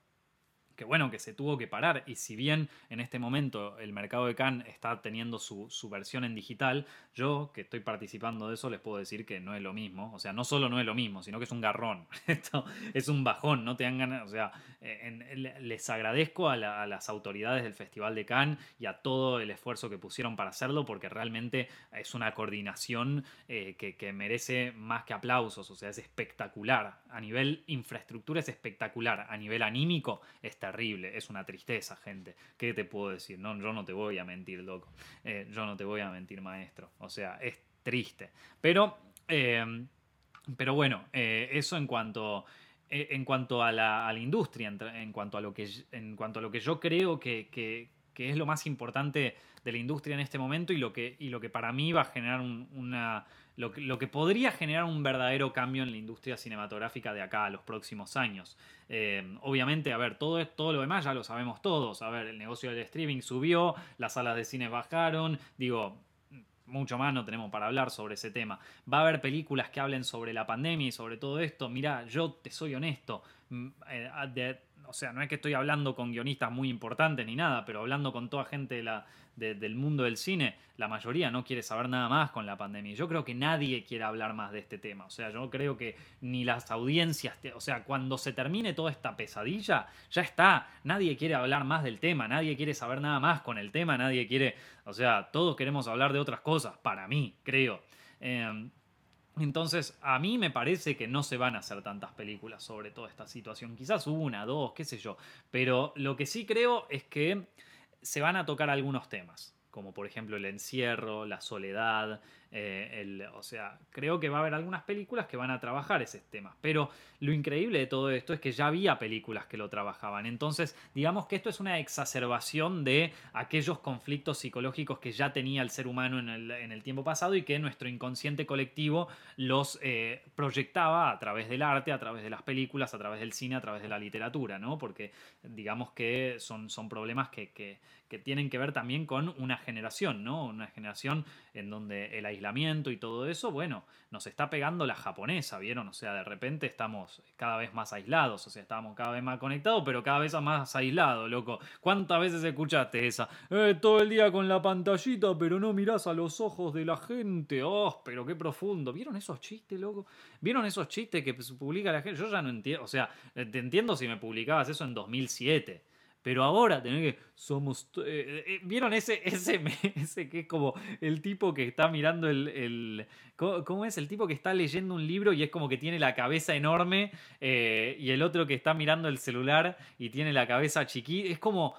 Que bueno, que se tuvo que parar. Y si bien en este momento el mercado de Cannes está teniendo su, versión en digital, yo que estoy participando de eso les puedo decir que no es lo mismo. O sea, no solo no es lo mismo, sino que es un garrón. <laughs> Esto es un bajón, no te dan ganas. O sea, les agradezco a, las autoridades del Festival de Cannes y a todo el esfuerzo que pusieron para hacerlo, porque realmente es una coordinación eh, que, que merece más que aplausos. O sea, es espectacular. A nivel infraestructura es espectacular. A nivel anímico es terrible, es una tristeza, gente. ¿Qué te puedo decir? No, yo no te voy a mentir, loco. Eh, yo no te voy a mentir, maestro. O sea, es triste. Pero, eh, pero bueno, eh, eso en cuanto, en cuanto a la, industria, en, cuanto a lo que, en cuanto a lo que yo creo que, que, es lo más importante de la industria en este momento y lo que, y lo que para mí va a generar una lo que, podría generar un verdadero cambio en la industria cinematográfica de acá a los próximos años. Eh, obviamente, a ver, todo, todo lo demás ya lo sabemos todos. A ver, el negocio del streaming subió, las salas de cine bajaron, digo, mucho más no tenemos para hablar sobre ese tema. Va a haber películas que hablen sobre la pandemia y sobre todo esto. Mira, yo te soy honesto. Mm, eh, o sea, no es que estoy hablando con guionistas muy importantes ni nada, pero hablando con toda gente de la, del mundo del cine, la mayoría no quiere saber nada más con la pandemia. Yo creo que nadie quiere hablar más de este tema. O sea, yo creo que ni las audiencias, o sea, cuando se termine toda esta pesadilla, ya está. Nadie quiere hablar más del tema, nadie quiere saber nada más con el tema, nadie quiere, o sea, todos queremos hablar de otras cosas, para mí, creo. Em, entonces, a mí me parece que no se van a hacer tantas películas sobre toda esta situación. Quizás una, dos, qué sé yo. Pero lo que sí creo es que se van a tocar algunos temas, como por ejemplo el encierro, la soledad, eh, o sea, creo que va a haber algunas películas que van a trabajar ese tema. Pero lo increíble de todo esto es que ya había películas que lo trabajaban. Entonces, digamos que esto es una exacerbación de aquellos conflictos psicológicos que ya tenía el ser humano en el, tiempo pasado y que nuestro inconsciente colectivo los eh, proyectaba a través del arte, a través de las películas, a través del cine, a través de la literatura, ¿no? Porque digamos que son, son problemas que, que, que tienen que ver también con una generación, ¿no? Una generación en donde el aislamiento y todo eso, bueno, nos está pegando la japonesa, ¿vieron? O sea, de repente estamos cada vez más aislados, o sea, estamos cada vez más conectados, pero cada vez más aislados, loco. ¿Cuántas veces escuchaste esa? Eh, todo el día con la pantallita, pero no mirás a los ojos de la gente. Oh, pero qué profundo. ¿Vieron esos chistes, loco? ¿Vieron esos chistes que publica la gente? Yo ya no entiendo, o sea, te entiendo si me publicabas eso en 2007 pero ahora tener que somos... Eh, eh, eh, ¿Vieron ese, ese, <laughs> ese que es como el tipo que está mirando el... ¿cómo, es? El tipo que está leyendo un libro y es como que tiene la cabeza enorme y el otro que está mirando el celular y tiene la cabeza chiquita. Es como...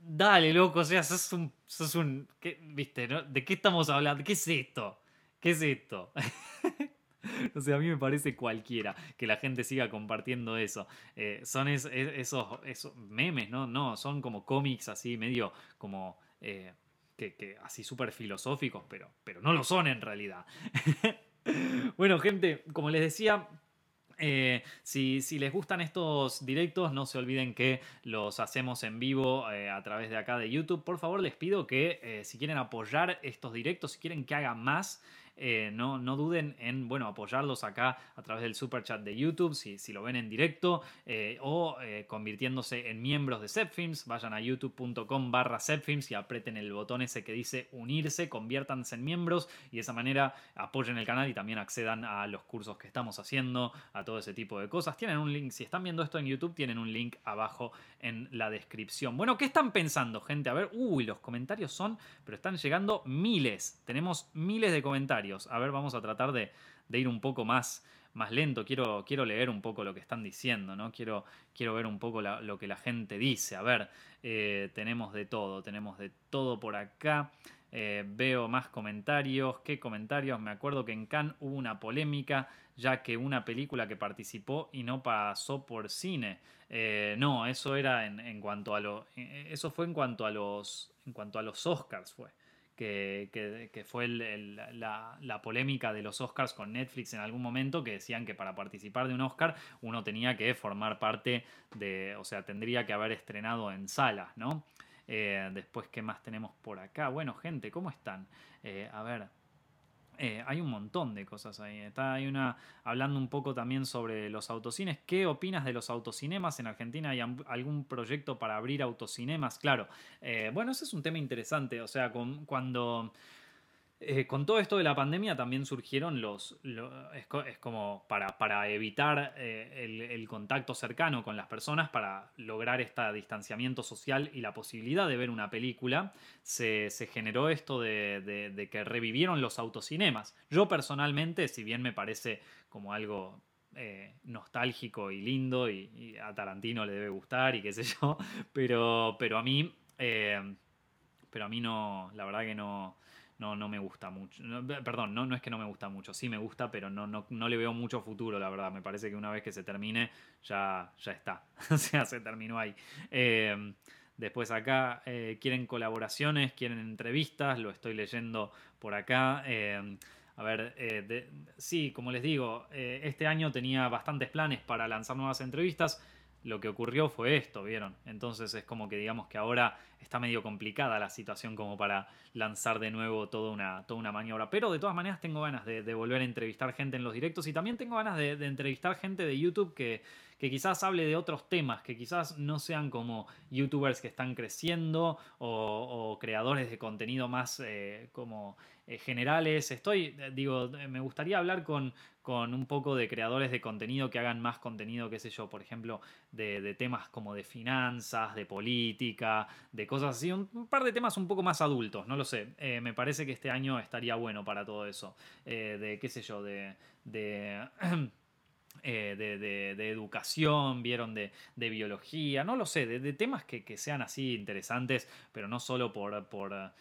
dale, loco, o sea, sos un... Sos un ¿Viste? ¿De qué estamos hablando? ¿Qué es esto? ¿Qué es esto? <laughs> <laughs> O sea, a mí me parece cualquiera que la gente siga compartiendo eso. Eh, son esos, esos, memes, ¿no? No, son como cómics así, medio como... Eh, que, así súper filosóficos, pero, pero no lo son en realidad. <laughs> bueno, gente, como les decía, eh, si, les gustan estos directos, no se olviden que los hacemos en vivo a través de acá de YouTube. Por favor, les pido que si quieren apoyar estos directos, si quieren que haga más, eh, no, no, duden en bueno, apoyarlos acá a través del super chat de YouTube, si, si lo ven en directo, eh, o eh, convirtiéndose en miembros de Zepfilms. Vayan a youtube.com barra Zepfilms y aprieten el botón ese que dice unirse, conviértanse en miembros y de esa manera apoyen el canal y también accedan a los cursos que estamos haciendo, a todo ese tipo de cosas. Tienen un link, si están viendo esto en YouTube, tienen un link abajo en la descripción. Bueno, ¿qué están pensando, gente? A ver, uy, los comentarios son, pero están llegando miles. Tenemos miles de comentarios. A ver, vamos a tratar de, ir un poco más, más lento. Quiero, quiero, leer un poco lo que están diciendo, ¿no? Quiero, quiero ver un poco lo que la gente dice. A ver, eh, tenemos de todo, tenemos de todo por acá. Eh, veo más comentarios. ¿Qué comentarios? Me acuerdo que en Cannes hubo una polémica, ya que una película que participó y no pasó por cine. Eh, no, eso era en, en cuanto a lo. Eso fue en cuanto a los. En cuanto a los Oscars fue que, fue la, polémica de los Oscars con Netflix en algún momento, que decían que para participar de un Oscar uno tenía que formar parte de, o sea, tendría que haber estrenado en salas, ¿no? Eh, después, ¿qué más tenemos por acá? Bueno, gente, ¿cómo están? Eh, a ver, Eh, hay un montón de cosas ahí. Está hay una hablando un poco también sobre los autocines. ¿Qué opinas de los autocinemas en Argentina? ¿Hay algún proyecto para abrir autocinemas? Claro. Bueno, ese es un tema interesante. O sea, cuando eh, con todo esto de la pandemia también surgieron los... es, como para, para evitar eh, el, contacto cercano con las personas, para lograr este distanciamiento social y la posibilidad de ver una película, se, generó esto de, que revivieron los autocinemas. Yo personalmente, si bien me parece como algo eh, nostálgico y lindo y, a Tarantino le debe gustar y qué sé yo, <laughs> pero, pero a mí... pero a mí no, la verdad que no no, no me gusta mucho. perdón, no, no es que no me gusta mucho, sí me gusta, pero no, no, no le veo mucho futuro, la verdad. Me parece que una vez que se termine, ya, ya está. <laughs> o sea, se terminó ahí. Em, después acá eh, quieren colaboraciones, quieren entrevistas, lo estoy leyendo por acá. Em, a ver, eh, sí, como les digo, eh, este año tenía bastantes planes para lanzar nuevas entrevistas lo que ocurrió fue esto, ¿vieron? Entonces es como que digamos que ahora está medio complicada la situación como para lanzar de nuevo toda una, toda una maniobra. Pero de todas maneras tengo ganas de, volver a entrevistar gente en los directos y también tengo ganas de, entrevistar gente de YouTube que, que quizás hable de otros temas, que quizás no sean como youtubers que están creciendo o, creadores de contenido más eh, como eh, generales. Estoy, eh, digo, me gustaría hablar con, con un poco de creadores de contenido que hagan más contenido, qué sé yo, por ejemplo, de, temas como de finanzas, de política, de cosas así, un, par de temas un poco más adultos, no lo sé. me parece que este año estaría bueno para todo eso. de, qué sé yo, de... de <clears throat> Eh, de, educación, vieron de, biología, no lo sé, de, temas que, sean así interesantes, pero no solo por,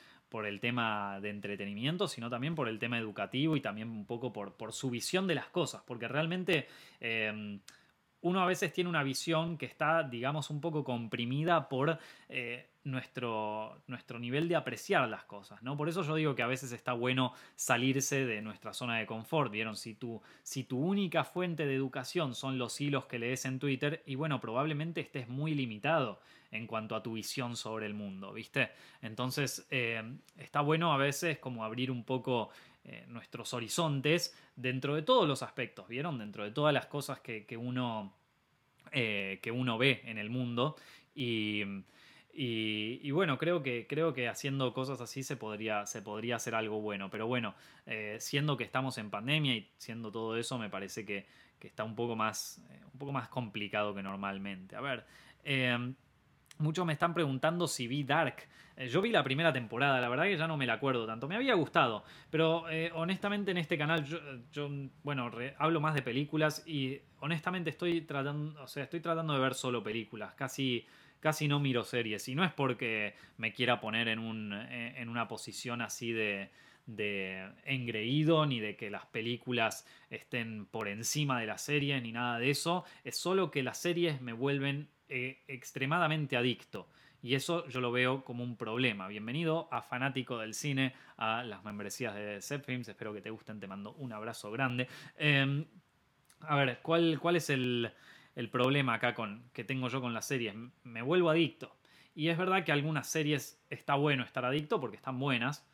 el tema de entretenimiento, sino también por el tema educativo y también un poco por, por su visión de las cosas, porque realmente... Eh, uno a veces tiene una visión que está, digamos, un poco comprimida por eh, nuestro, nuestro nivel de apreciar las cosas, ¿no? Por eso yo digo que a veces está bueno salirse de nuestra zona de confort, ¿vieron? Si tu, si tu única fuente de educación son los hilos que lees en Twitter, y bueno, probablemente estés muy limitado en cuanto a tu visión sobre el mundo, ¿viste? Entonces, eh, está bueno a veces como abrir un poco eh, nuestros horizontes dentro de todos los aspectos, ¿vieron? Dentro de todas las cosas que, uno, eh, que uno ve en el mundo. Y, y, bueno, creo que, creo que haciendo cosas así se podría, se podría hacer algo bueno. Pero bueno, siendo que estamos en pandemia y siendo todo eso, me parece que, está un poco, más, un poco más complicado que normalmente. A ver, Muchos me están preguntando si vi Dark. Eh, yo vi la primera temporada, la verdad que ya no me la acuerdo tanto. Me había gustado, pero eh, honestamente en este canal yo, bueno, hablo más de películas y honestamente estoy tratando, o sea, estoy tratando de ver solo películas. Casi, casi no miro series y no es porque me quiera poner en, un, eh, en una posición así de, de engreído ni de que las películas estén por encima de la serie ni nada de eso. Es solo que las series me vuelven eh, extremadamente adicto. Y eso yo lo veo como un problema. Bienvenido a Fanático del Cine, a las membresías de Zepfilms. Espero que te gusten, te mando un abrazo grande. Em, a ver, ¿cuál, cuál es el, problema acá con, que tengo yo con las series? Me vuelvo adicto. Y es verdad que algunas series está bueno estar adicto porque están buenas,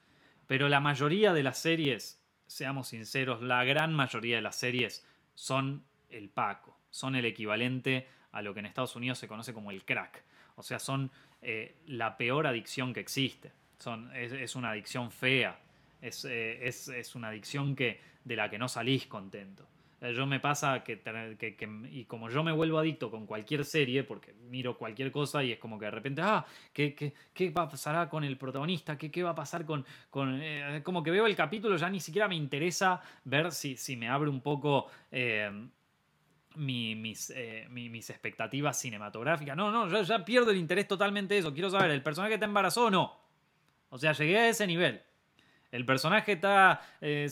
pero la mayoría de las series, seamos sinceros, la gran mayoría de las series son el Paco, son el equivalente a lo que en Estados Unidos se conoce como el crack. O sea, son eh, la peor adicción que existe. Son, es, una adicción fea. Eh, es, una adicción que, de la que no salís contento. Yo me pasa que, y como yo me vuelvo adicto con cualquier serie, porque miro cualquier cosa y es como que de repente, ah, ¿qué, qué, va a pasar con el protagonista? ¿Qué, qué va a pasar con...? con eh, como que veo el capítulo, ya ni siquiera me interesa ver si, si me abre un poco mis, eh, mis, expectativas cinematográficas. No, no, yo ya pierdo el interés totalmente de eso. Quiero saber, ¿el personaje está embarazado o no? O sea, llegué a ese nivel. ¿El personaje está, eh,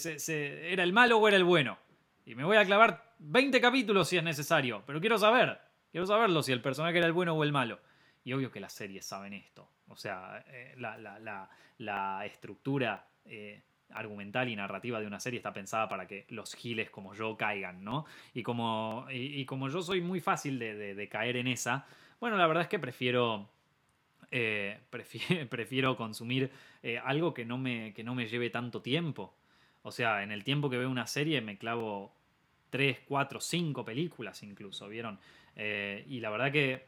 era el malo o era el bueno? Y me voy a clavar 20 capítulos si es necesario, pero quiero saber. Quiero saberlo si el personaje era el bueno o el malo. Y obvio que las series saben esto. O sea, eh, la, estructura argumental y narrativa de una serie está pensada para que los giles como yo caigan, ¿no? Y como, y, como yo soy muy fácil de, caer en esa, bueno, la verdad es que prefiero... Eh, <laughs> prefiero, consumir eh, algo que no, me, que no me lleve tanto tiempo. O sea, en el tiempo que veo una serie me clavo 3, 4, 5 películas incluso, ¿vieron? Eh, y la verdad que,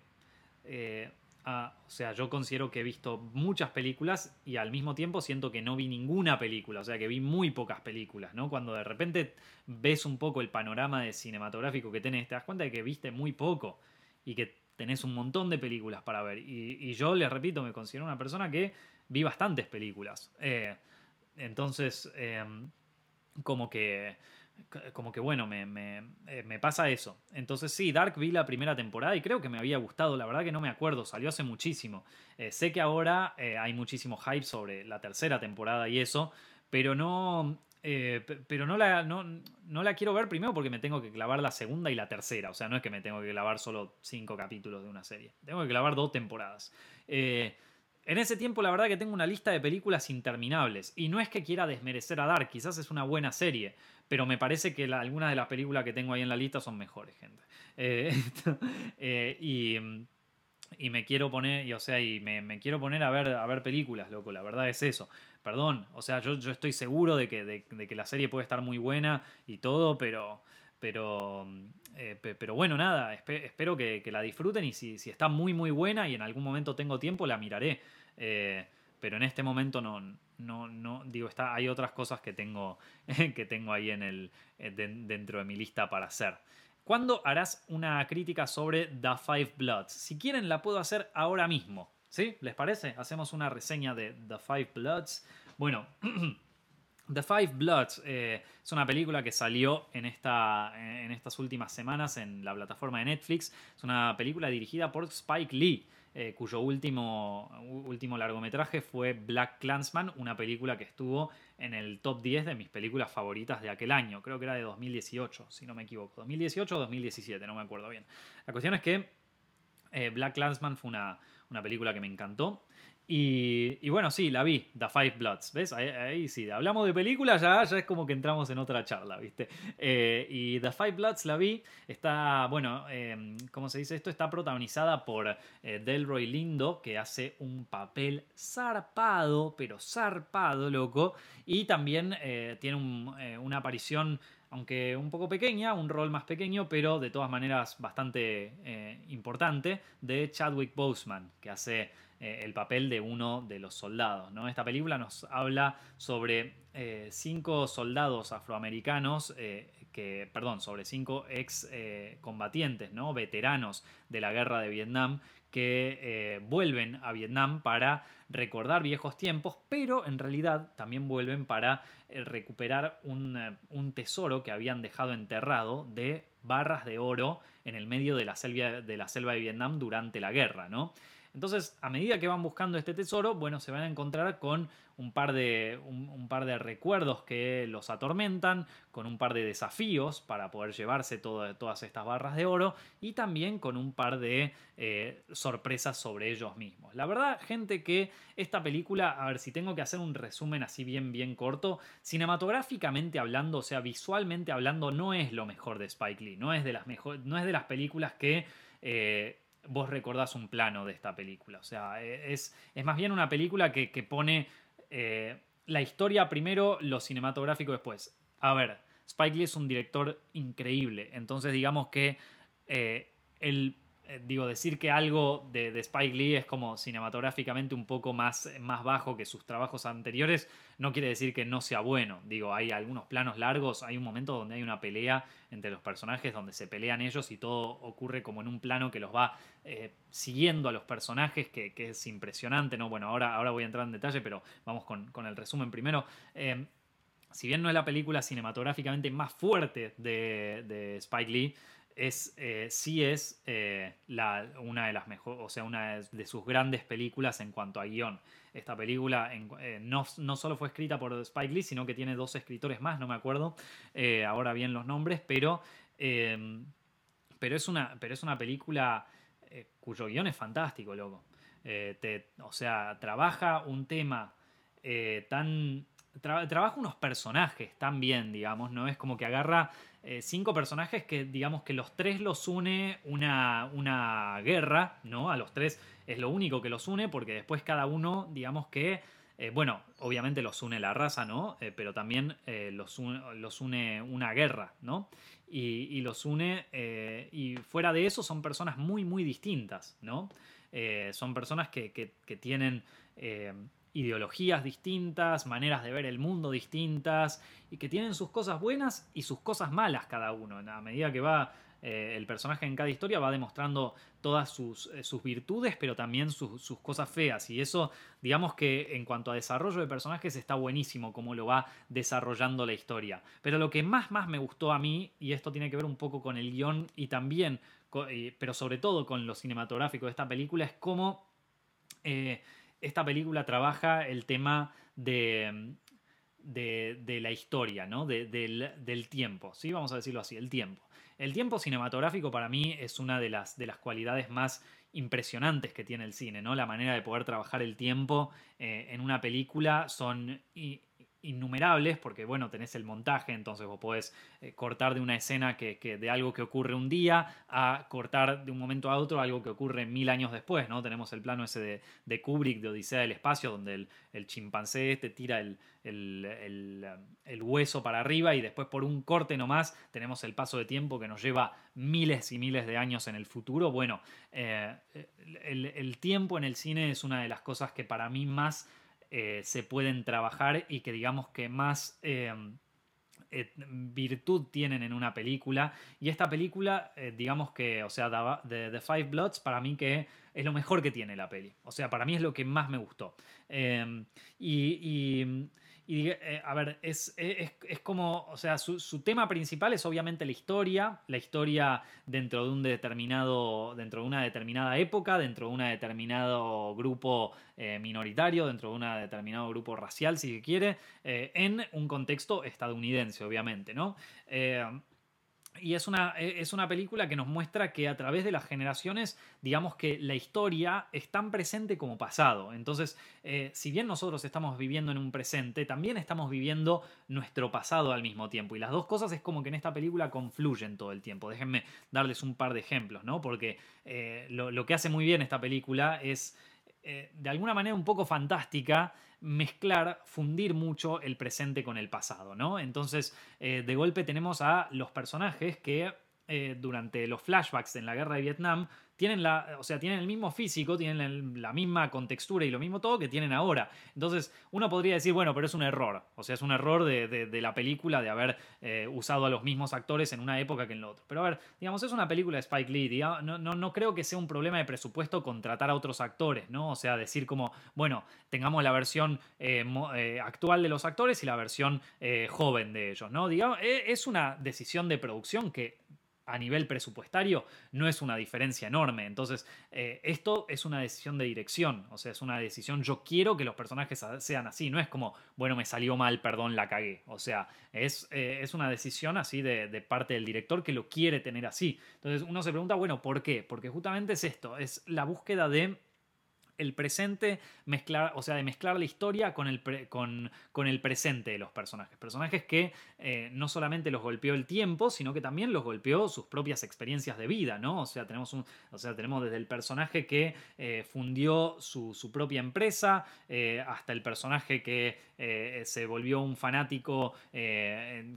o sea, yo considero que he visto muchas películas y al mismo tiempo siento que no vi ninguna película, o sea, que vi muy pocas películas, ¿no? Cuando de repente ves un poco el panorama de cinematográfico que tenés, te das cuenta de que viste muy poco y que tenés un montón de películas para ver. Y, yo, les repito, me considero una persona que vi bastantes películas. Eh, entonces, como que como que bueno, me, eh, me, pasa eso. Entonces sí, Dark vi la primera temporada y creo que me había gustado, la verdad que no me acuerdo, salió hace muchísimo. Eh, sé que ahora eh, hay muchísimo hype sobre la tercera temporada y eso, pero no... pero no la, no, no, la quiero ver primero porque me tengo que clavar la segunda y la tercera. O sea, no es que me tengo que clavar solo cinco capítulos de una serie. Tengo que clavar dos temporadas. En ese tiempo, la verdad que tengo una lista de películas interminables. Y no es que quiera desmerecer a Dark, quizás es una buena serie pero me parece que algunas de las películas que tengo ahí en la lista son mejores, gente. Eh, <laughs> eh, y, me quiero poner, y, o sea, y me, quiero poner a ver, a ver películas, loco, la verdad es eso. Perdón, o sea, yo, yo estoy seguro de que, de, que la serie puede estar muy buena y todo, pero... Pero, eh, pero bueno, nada, espero que, la disfruten y si, si, está muy muy buena y en algún momento tengo tiempo, la miraré. Pero en este momento no, no, no, digo, está, hay otras cosas que tengo, <laughs> que tengo ahí en el, eh, dentro de mi lista para hacer. ¿Cuándo harás una crítica sobre The Five Bloods? Si quieren, la puedo hacer ahora mismo. ¿Sí? ¿Les parece? Hacemos una reseña de The Five Bloods. Bueno, <clears throat> The Five Bloods eh, es una película que salió en, esta, en estas últimas semanas en la plataforma de Netflix. Es una película dirigida por Spike Lee. Eh, cuyo último, último largometraje fue Black Clansman, una película que estuvo en el top 10 de mis películas favoritas de aquel año. Creo que era de 2018, si no me equivoco. 2018 o 2017, no me acuerdo bien. La cuestión es que eh, Black Clansman fue una, una película que me encantó. Y, bueno, sí, la vi, The Five Bloods, ¿ves? Ahí, sí, hablamos de películas, ya, ya es como que entramos en otra charla, ¿viste? Eh, y The Five Bloods la vi, está, bueno, eh, ¿cómo se dice esto? Está protagonizada por eh, Delroy Lindo, que hace un papel zarpado, pero zarpado, loco, y también tiene una aparición aunque un poco pequeña, un rol más pequeño, pero de todas maneras bastante importante, de Chadwick Boseman, que hace eh, el papel de uno de los soldados. ¿no? Esta película nos habla sobre eh, cinco soldados afroamericanos eh, que, perdón, sobre cinco ex combatientes, ¿no? veteranos de la guerra de Vietnam que vuelven a Vietnam para recordar viejos tiempos, pero en realidad también vuelven para recuperar un, un, tesoro que habían dejado enterrado de barras de oro en el medio de la selva de, la selva de Vietnam durante la guerra, ¿no? Entonces, a medida que van buscando este tesoro, bueno, se van a encontrar con un par de, un, par de recuerdos que los atormentan, con un par de desafíos para poder llevarse todas estas barras de oro y también con un par de eh, sorpresas sobre ellos mismos. La verdad, gente, que esta película, a ver si tengo que hacer un resumen así bien, bien corto, cinematográficamente hablando, o sea, visualmente hablando, no es lo mejor de Spike Lee, no es de las, mejor, no es de las películas que... Eh, vos recordás un plano de esta película. O sea, e, es, es más bien una película que, pone eh, la historia primero, lo cinematográfico después. A ver, Spike Lee es un director increíble, entonces digamos que eh, el eh, digo, decir que algo de, Spike Lee es como cinematográficamente un poco más, más bajo que sus trabajos anteriores, no quiere decir que no sea bueno. Digo, hay algunos planos largos, hay un momento donde hay una pelea entre los personajes, donde se pelean ellos y todo ocurre como en un plano que los va eh, siguiendo a los personajes, que, es impresionante, ¿no? Bueno, ahora, ahora voy a entrar en detalle, pero vamos con, el resumen primero. Eh, si bien no es la película cinematográficamente más fuerte de, de Spike Lee, es, eh, sí es eh, la, una de las mejores, o sea, una de sus grandes películas en cuanto a guion. Esta película eh, no, no, solo fue escrita por Spike Lee, sino que tiene dos escritores más, no me acuerdo ahora bien los nombres, pero, em, pero, es, una, pero es una película cuyo guion es fantástico, loco. o sea, trabaja un tema tan... trabaja unos personajes tan bien, digamos, ¿no? Es como que agarra eh, cinco personajes que digamos que los tres los une una, una guerra, ¿no? A los tres es lo único que los une porque después cada uno, digamos que bueno, obviamente los une la raza, ¿no? pero también los, los, une una guerra, ¿no? Y, los une, y fuera de eso son personas muy, muy distintas, ¿no? son personas que, que tienen ideologías distintas, maneras de ver el mundo distintas y que tienen sus cosas buenas y sus cosas malas cada uno. A medida que va eh, el personaje en cada historia va demostrando todas sus, eh, sus virtudes, pero también sus, cosas feas. Y eso, digamos que en cuanto a desarrollo de personajes está buenísimo cómo lo va desarrollando la historia. Pero lo que más, más me gustó a mí, y esto tiene que ver un poco con el guion y también, pero sobre todo con lo cinematográfico de esta película, es cómo... Eh, esta película trabaja el tema de, de, la historia, ¿no? del, tiempo, ¿sí? Vamos a decirlo así, el tiempo. El tiempo cinematográfico para mí es una de las, de las cualidades más impresionantes que tiene el cine, ¿no? La manera de poder trabajar el tiempo eh, en una película son innumerables, porque bueno, tenés el montaje, entonces vos podés eh, cortar de una escena que, de algo que ocurre un día a cortar de un momento a otro algo que ocurre mil años después, ¿no? Tenemos el plano ese de, de Kubrick, de Odisea del Espacio, donde el, el chimpancé este tira el, el, el, hueso para arriba y después por un corte nomás tenemos el paso de tiempo que nos lleva miles y miles de años en el futuro. Bueno, eh, el tiempo en el cine es una de las cosas que para mí más eh, se pueden trabajar y que digamos que más eh, eh, virtud tienen en una película. Y esta película, digamos que, o sea, The, Five Bloods, para mí que es lo mejor que tiene la peli. O sea, para mí es lo que más me gustó. y y eh, a ver, es, como, o sea, su, tema principal es obviamente la historia, la historia dentro de un determinado, dentro de una determinada época, dentro de un determinado grupo eh, minoritario, dentro de un determinado grupo racial, si se quiere, eh, en un contexto estadounidense, obviamente, ¿no? Y es una, e, es una, película que nos muestra que a través de las generaciones, digamos que la historia es tan presente como pasado. Entonces, eh, si bien nosotros estamos viviendo en un presente, también estamos viviendo nuestro pasado al mismo tiempo. Y las dos cosas es como que en esta película confluyen todo el tiempo. Déjenme darles un par de ejemplos, ¿no? Porque eh, lo, que hace muy bien esta película es, eh, de alguna manera, un poco fantástica mezclar, fundir mucho el presente con el pasado, ¿no? Entonces, eh, de golpe tenemos a los personajes que eh, durante los flashbacks en la guerra de Vietnam tienen, la, o sea, tienen el mismo físico, tienen la misma contextura y lo mismo todo que tienen ahora. Entonces, uno podría decir, bueno, pero es un error. O sea, es un error de, la película de haber eh, usado a los mismos actores en una época que en la otra. Pero a ver, digamos, es una película de Spike Lee. no, no, no creo que sea un problema de presupuesto contratar a otros actores, ¿no? O sea, decir como, bueno, tengamos la versión eh, eh, actual de los actores y la versión joven de ellos, ¿no? Digamos, es una decisión de producción que a nivel presupuestario no es una diferencia enorme. Entonces, eh, esto es una decisión de dirección, o sea, es una decisión, yo quiero que los personajes sean así, no es como, bueno, me salió mal, perdón, la cagué. O sea, es, eh, es una decisión así de, de, parte del director que lo quiere tener así. Entonces, uno se pregunta, bueno, ¿por qué? Porque justamente es esto, es la búsqueda de el presente, mezclar, o sea, de mezclar la historia con el, con, con el presente de los personajes. Personajes que eh, no solamente los golpeó el tiempo, sino que también los golpeó sus propias experiencias de vida, ¿no? O sea, tenemos, un, o sea, tenemos desde el personaje que eh, fundió su, propia empresa, eh, hasta el personaje que se volvió un fanático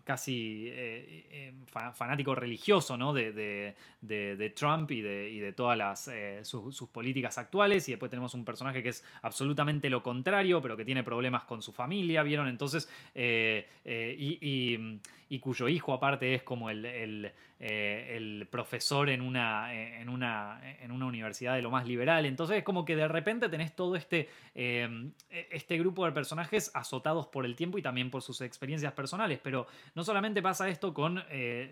casi fanático religioso, ¿no? De, de, Trump y de, y de todas las, sus, sus políticas actuales. Y después tenemos un personaje que es absolutamente lo contrario, pero que tiene problemas con su familia, ¿vieron? Entonces, eh, eh, y, y, cuyo hijo aparte es como el, el, eh, profesor en una, en, una, en una universidad de lo más liberal. Entonces es como que de repente tenés todo este, este grupo de personajes azotados por el tiempo y también por sus experiencias personales, pero no solamente pasa esto con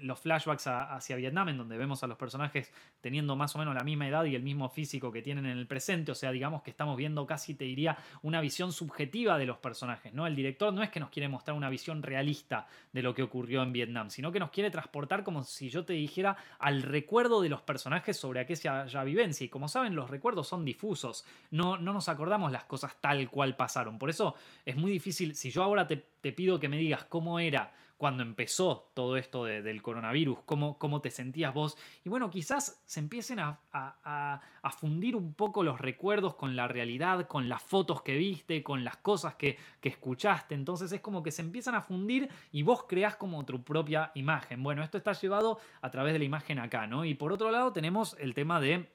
los flashbacks hacia Vietnam, en donde vemos a los personajes teniendo más o menos la misma edad y el mismo físico que tienen en el presente, o sea, digamos que estamos viendo casi, te diría, una visión subjetiva de los personajes, ¿no? El director no es que nos quiere mostrar una visión realista de lo que en Vietnam, sino que nos quiere transportar como si yo te dijera al recuerdo de los personajes sobre aquella vivencia. Y como saben, los recuerdos son difusos, no, no nos acordamos las cosas tal cual pasaron. Por eso es muy difícil, si yo ahora te, te pido que me digas cómo era cuando empezó todo esto del coronavirus, cómo, cómo, te sentías vos. Y bueno, quizás se empiecen a, a, fundir un poco los recuerdos con la realidad, con las fotos que viste, con las cosas que, que escuchaste. Entonces es como que se empiezan a fundir y vos creás como tu propia imagen. Bueno, esto está llevado a través de la imagen acá, ¿no? Y por otro lado tenemos el tema de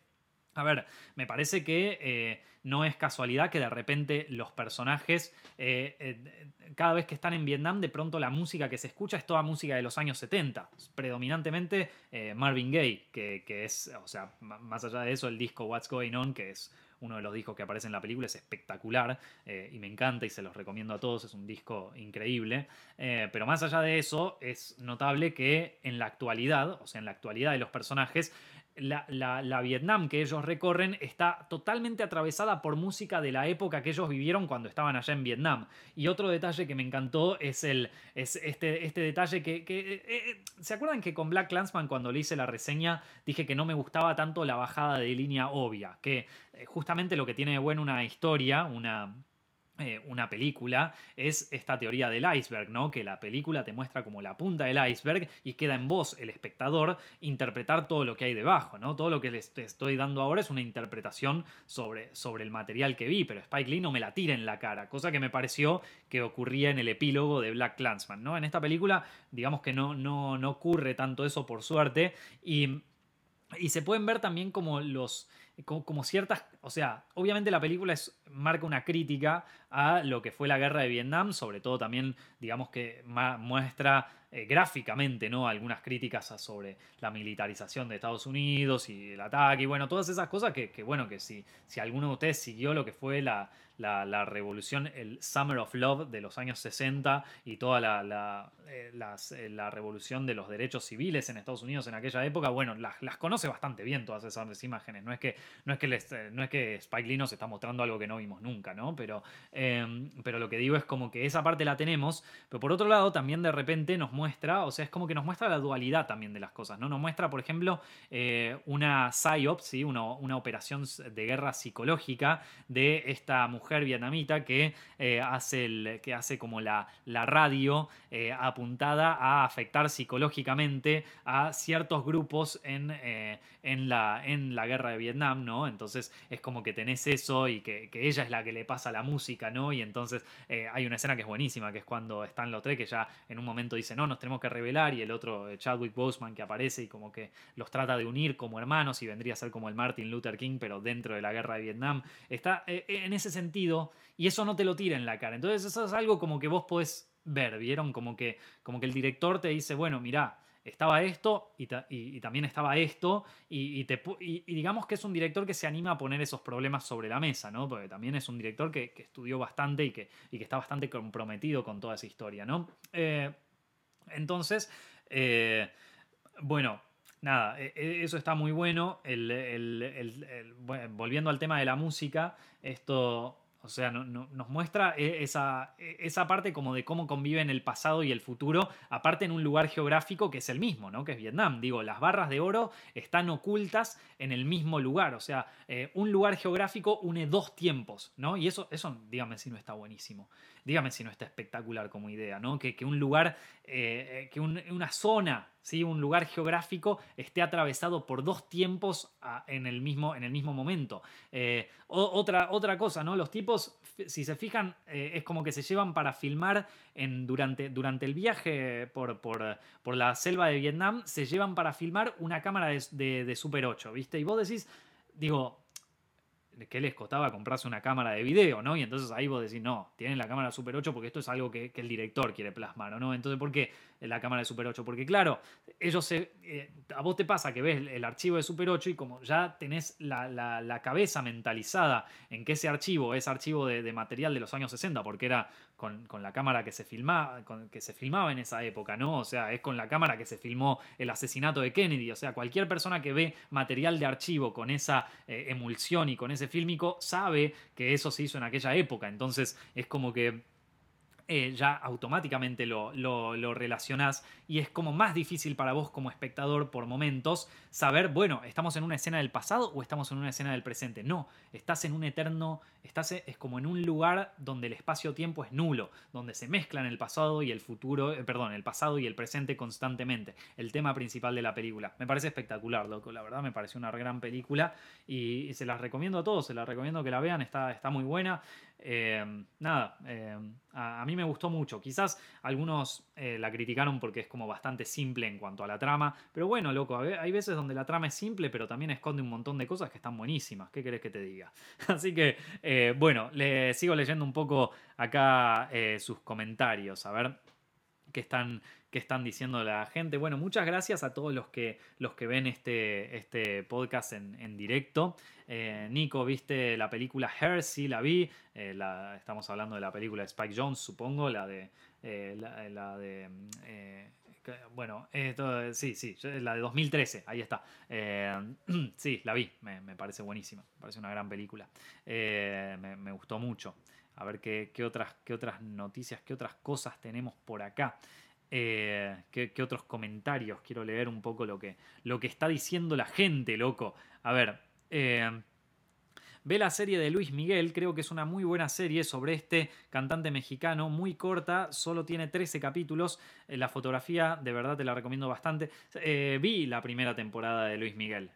a ver, me parece que eh, no es casualidad que de repente los personajes, eh, eh, cada vez que están en Vietnam, de pronto la música que se escucha es toda música de los años 70, predominantemente Marvin Gaye, que, es, o sea, más allá de eso, el disco What's Going On, que es uno de los discos que aparece en la película, es espectacular y me encanta y se los recomiendo a todos, es un disco increíble. pero más allá de eso, es notable que en la actualidad, o sea, en la actualidad de los personajes, la, Vietnam que ellos recorren está totalmente atravesada por música de la época que ellos vivieron cuando estaban allá en Vietnam. Y otro detalle que me encantó es, el, es este, este detalle que... Eh, eh, ¿Se acuerdan que con Black Clansman cuando le hice la reseña dije que no me gustaba tanto la bajada de línea obvia? Que eh, justamente lo que tiene de bueno una historia, una eh, una película es esta teoría del iceberg, ¿no? Que la película te muestra como la punta del iceberg y queda en vos, el espectador, interpretar todo lo que hay debajo, ¿no? Todo lo que les estoy dando ahora es una interpretación sobre, sobre el material que vi, pero Spike Lee no me la tira en la cara, cosa que me pareció que ocurría en el epílogo de Black Clansman, ¿no? En esta película, digamos que no, no, no ocurre tanto eso por suerte y, y se pueden ver también como los como, ciertas, o sea, obviamente la película es, marca una crítica a lo que fue la guerra de Vietnam, sobre todo también, digamos que muestra eh, gráficamente, ¿no? Algunas críticas sobre la militarización de Estados Unidos y el ataque, y bueno, todas esas cosas que, que bueno, que si, si alguno de ustedes siguió lo que fue la, la, revolución, el Summer of Love de los años 60 y toda la, eh, eh, la, revolución de los derechos civiles en Estados Unidos en aquella época, bueno, las, las, conoce bastante bien todas esas imágenes. No es que, no es que, eh, no es que Spike Lee nos está mostrando algo que no vimos nunca, ¿no? Pero, em, pero lo que digo es como que esa parte la tenemos, pero por otro lado también de repente nos muestra, o sea, es como que nos muestra la dualidad también de las cosas, ¿no? Nos muestra, por ejemplo, una PSYOP, ¿sí? una, una operación de guerra psicológica de esta mujer vietnamita que, eh, hace, el, que hace como la, la radio eh, apuntada a afectar psicológicamente a ciertos grupos en, eh, en, la, en la guerra de Vietnam, ¿no? Entonces es como que tenés eso y que, ella es la que le pasa la música, ¿no? Y entonces hay una escena que es buenísima, que es cuando están los tres que ya en un momento dicen, no, nos tenemos que revelar y el otro, Chadwick Boseman, que aparece y como que los trata de unir como hermanos y vendría a ser como el Martin Luther King, pero dentro de la guerra de Vietnam. Está en ese sentido y eso no te lo tira en la cara. Entonces eso es algo como que vos podés ver, ¿vieron? Como que, como que el director te dice, bueno, mira estaba esto y, también estaba esto, y, digamos que es un director que se anima a poner esos problemas sobre la mesa, ¿no? Porque también es un director que, estudió bastante y que, que, está bastante comprometido con toda esa historia, ¿no? Eh, entonces, eh, bueno, nada, e, e, eso está muy bueno. volviendo al tema de la música, esto o sea, nos muestra e, esa, e, esa, parte como de cómo conviven el pasado y el futuro, aparte en un lugar geográfico que es el mismo, ¿no? Que es Vietnam. Digo, las barras de oro están ocultas en el mismo lugar. O sea, eh, un lugar geográfico une dos tiempos, ¿no? Y eso, eso, dígame si no está buenísimo. Dígame si no está espectacular como idea, ¿no? Que, un lugar, eh, eh, que una zona, ¿sí? un lugar geográfico esté atravesado por dos tiempos en, el mismo, en el mismo momento. Eh, otra, otra cosa, ¿no? Los tipos, si se fijan, es como que se llevan para filmar en, durante, durante el viaje por, por, por, la selva de Vietnam, se llevan para filmar una cámara de, de, de Super 8, ¿viste? Y vos decís, digo, qué les costaba comprarse una cámara de video, ¿no? Y entonces ahí vos decís, no, tienen la cámara Super 8 porque esto es algo que, el director quiere plasmar, ¿no? Entonces, ¿por qué la cámara de Super 8? Porque claro, ellos se, eh, a vos te pasa que ves el archivo de Super 8 y como ya tenés la, cabeza mentalizada en que ese archivo es archivo de, material de los años 60, porque era con, la cámara que se, filmaba, con, que se filmaba en esa época, ¿no? O sea, es con la cámara que se filmó el asesinato de Kennedy, o sea, cualquier persona que ve material de archivo con esa eh, emulsión y con ese fílmico sabe que eso se hizo en aquella época. Entonces es como que eh, ya automáticamente lo, lo, relacionás y es como más difícil para vos como espectador por momentos saber, bueno, estamos en una escena del pasado o estamos en una escena del presente. No, estás en un eterno, estás es como en un lugar donde el espacio-tiempo es nulo, donde se mezclan el pasado y el futuro, eh, perdón, el pasado y el presente constantemente. El tema principal de la película. Me parece espectacular, loco, la verdad me pareció una gran película y, se las recomiendo a todos, se las recomiendo que la vean, está, está muy buena. Eh, nada, eh, a, mí me gustó mucho. Quizás algunos eh, la criticaron porque es como bastante simple en cuanto a la trama. Pero bueno, loco, hay veces donde la trama es simple, pero también esconde un montón de cosas que están buenísimas. ¿Qué querés que te diga? <laughs> Así que, bueno, le sigo leyendo un poco acá sus comentarios. A ver qué están, qué están diciendo la gente. Bueno, muchas gracias a todos los que, los que ven este, este podcast en, directo. Eh, Nico, ¿viste la película Her? Sí, la vi. Eh, la, estamos hablando de la película de Spike Jones, supongo, la de... Eh, la, de bueno, sí, sí, la de 2013, ahí está. <clears throat> sí, la vi, me, parece buenísima, me parece una gran película. Me, gustó mucho. A ver qué, otras, qué otras noticias, qué otras cosas tenemos por acá. Eh, ¿qué, otros comentarios? Quiero leer un poco lo que, lo que está diciendo la gente, loco. A ver. Eh, ve la serie de Luis Miguel, creo que es una muy buena serie sobre este cantante mexicano, muy corta, solo tiene 13 capítulos. Eh, la fotografía, de verdad, te la recomiendo bastante. vi la primera temporada de Luis Miguel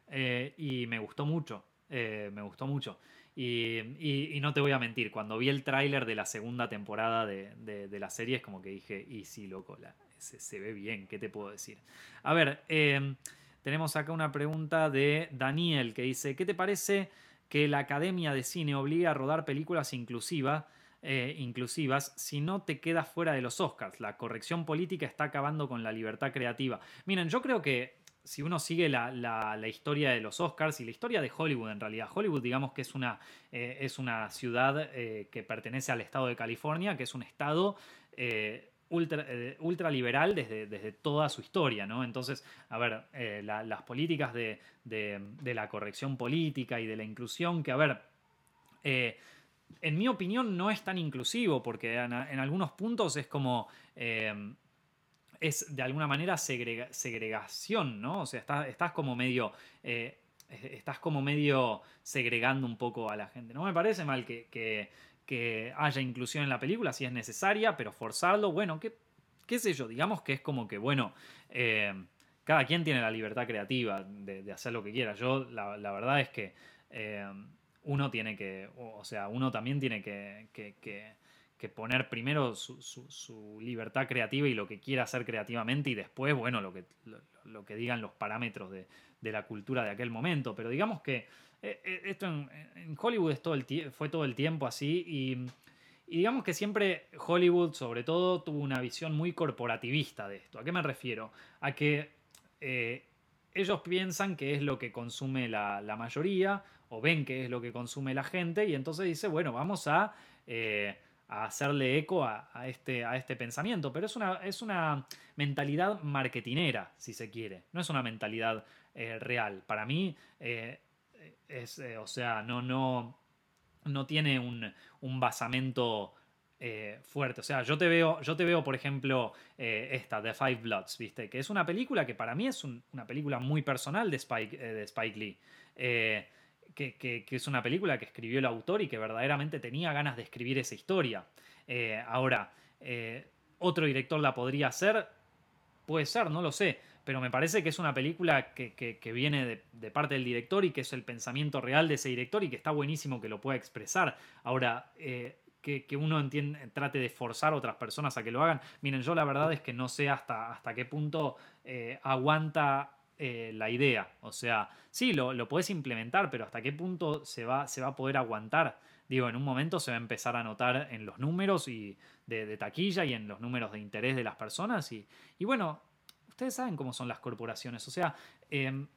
y me gustó mucho. me gustó mucho. Y, no te voy a mentir, cuando vi el tráiler de la segunda temporada de, la serie es como que dije, y sí, loco, se, ve bien, ¿qué te puedo decir? A ver, em, tenemos acá una pregunta de Daniel que dice, ¿qué te parece que la Academia de Cine obliga a rodar películas inclusivas? Eh, inclusivas si no te quedas fuera de los Oscars. La corrección política está acabando con la libertad creativa. Miren, yo creo que si uno sigue la, historia de los Oscars y la historia de Hollywood en realidad, Hollywood digamos que es una, eh, es una ciudad eh, que pertenece al estado de California, que es un estado eh, ultra, ultraliberal desde, desde, toda su historia, ¿no? Entonces, a ver, las políticas de, la corrección política y de la inclusión, que a ver, en mi opinión no es tan inclusivo, porque en algunos puntos es como es de alguna manera segregación, ¿no? O sea, estás, como medio. Eh, estás como medio segregando un poco a la gente. No me parece mal que, que, haya inclusión en la película si es necesaria, pero forzarlo, bueno, qué, qué sé yo, digamos que es como que, bueno, eh, cada quien tiene la libertad creativa de, hacer lo que quiera. Yo, la, verdad es que eh, uno tiene que, o sea, uno también tiene que poner primero su, libertad creativa y lo que quiera hacer creativamente y después, bueno, lo que, lo, que digan los parámetros de, la cultura de aquel momento. Pero digamos que eh, eh, esto en, Hollywood es todo el fue todo el tiempo así y, digamos que siempre Hollywood sobre todo tuvo una visión muy corporativista de esto. ¿A qué me refiero? A que eh, ellos piensan que es lo que consume la, mayoría o ven que es lo que consume la gente y entonces dice, bueno, vamos a a hacerle eco a, este, a este pensamiento, pero es una, es una mentalidad marketinera, si se quiere, no es una mentalidad eh, real. Para mí, eh, es, eh, o sea, no, no, no tiene un, basamento fuerte. O sea, yo te veo, yo te veo por ejemplo, esta, The Five Bloods, ¿viste? Que es una película que para mí es una película muy personal de Spike, de Spike Lee que, es una película que escribió el autor y que verdaderamente tenía ganas de escribir esa historia. Eh, ahora, eh, otro director la podría hacer, puede ser, no lo sé, pero me parece que es una película que, viene de, parte del director y que es el pensamiento real de ese director y que está buenísimo que lo pueda expresar. Ahora, eh, que, uno entiende, trate de forzar a otras personas a que lo hagan. Miren, yo la verdad es que no sé hasta, hasta qué punto aguanta eh, la idea. O sea, sí, lo, lo puedes implementar, pero hasta qué punto se va, se va a poder aguantar. Digo, en un momento se va a empezar a notar en los números y de, taquilla y en los números de interés de las personas. Y, bueno, ustedes saben cómo son las corporaciones. O sea, em,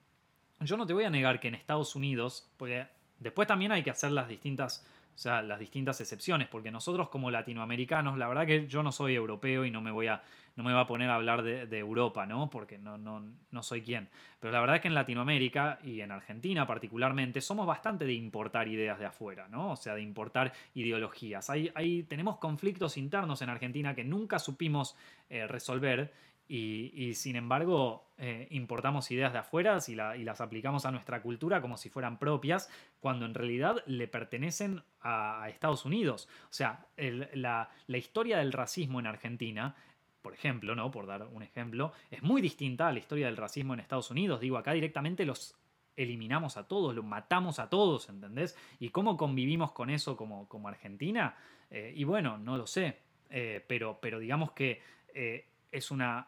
yo no te voy a negar que en Estados Unidos, porque después también hay que hacer las distintas O sea, las distintas excepciones, porque nosotros como latinoamericanos, la verdad que yo no soy europeo y no me voy a, no me voy a poner a hablar de, Europa, ¿no? Porque no, no, no, soy quien. Pero la verdad es que en Latinoamérica y en Argentina particularmente somos bastante de importar ideas de afuera, ¿no? O sea, de importar ideologías. Hay, tenemos conflictos internos en Argentina que nunca supimos eh, resolver y, sin embargo, eh, importamos ideas de afuera y, las aplicamos a nuestra cultura como si fueran propias, cuando en realidad le pertenecen a, Estados Unidos. O sea, la, historia del racismo en Argentina, por ejemplo, ¿no? Por dar un ejemplo, es muy distinta a la historia del racismo en Estados Unidos. Digo, acá directamente los eliminamos a todos, los matamos a todos, ¿entendés? ¿Y cómo convivimos con eso como, Argentina? Eh, y bueno, no lo sé, eh, pero, digamos que es una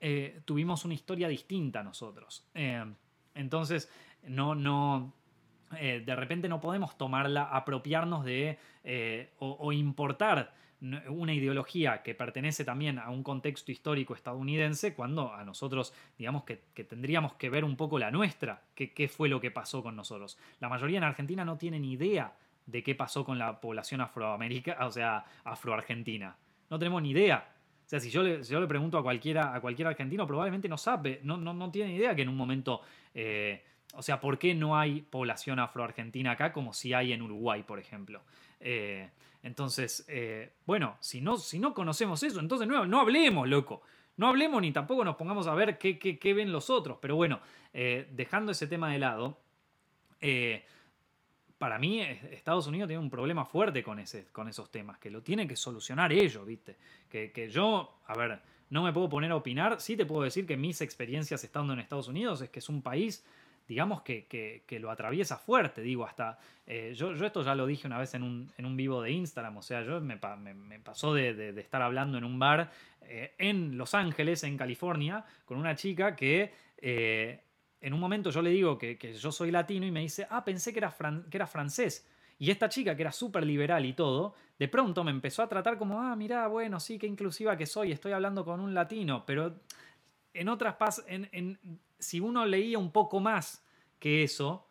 eh, tuvimos una historia distinta nosotros. Eh, entonces, no, no, eh, de repente no podemos tomarla, apropiarnos de o, importar una ideología que pertenece también a un contexto histórico estadounidense cuando a nosotros, digamos que, tendríamos que ver un poco la nuestra, qué fue lo que pasó con nosotros. La mayoría en Argentina no tienen idea de qué pasó con la población afroamericana, o sea, afroargentina. No tenemos ni idea. O sea, si yo le, yo le pregunto a cualquiera, a cualquier argentino, probablemente no sabe, no, no, no tiene idea que en un momento. Eh, o sea, ¿por qué no hay población afroargentina acá como si hay en Uruguay, por ejemplo? Eh, entonces, eh, bueno, si no, si no conocemos eso, entonces no, no hablemos, loco. No hablemos ni tampoco nos pongamos a ver qué, qué, qué ven los otros. Pero bueno, dejando ese tema de lado, para mí Estados Unidos tiene un problema fuerte con, ese, con esos temas, que lo tienen que solucionar ellos, ¿viste? Que, yo, a ver, no me puedo poner a opinar, sí te puedo decir que mis experiencias estando en Estados Unidos es que es un país, digamos, que, lo atraviesa fuerte, digo, hasta, eh, yo, yo, esto ya lo dije una vez en un, en un vivo de Instagram, o sea, yo me, pasó de, estar hablando en un bar eh, en Los Ángeles, en California, con una chica que... Eh, en un momento yo le digo que, yo soy latino y me dice, ah, pensé que era, que era francés. Y esta chica, que era súper liberal y todo, de pronto me empezó a tratar como, ah, mirá, bueno, sí, qué inclusiva que soy, estoy hablando con un latino. Pero en otras pas en, si uno leía un poco más que eso,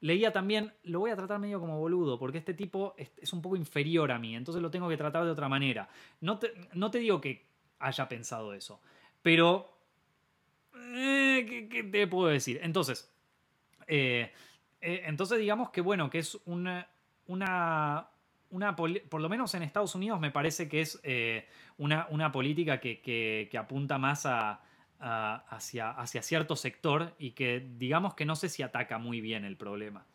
leía también, lo voy a tratar medio como boludo, porque este tipo es, un poco inferior a mí, entonces lo tengo que tratar de otra manera. No no te digo que haya pensado eso, pero eh, ¿qué, te puedo decir? Entonces, eh, eh, entonces digamos que bueno, que es una, una, una por lo menos en Estados Unidos me parece que es una, una, política que, apunta más a, hacia, hacia, cierto sector y que digamos que no sé si ataca muy bien el problema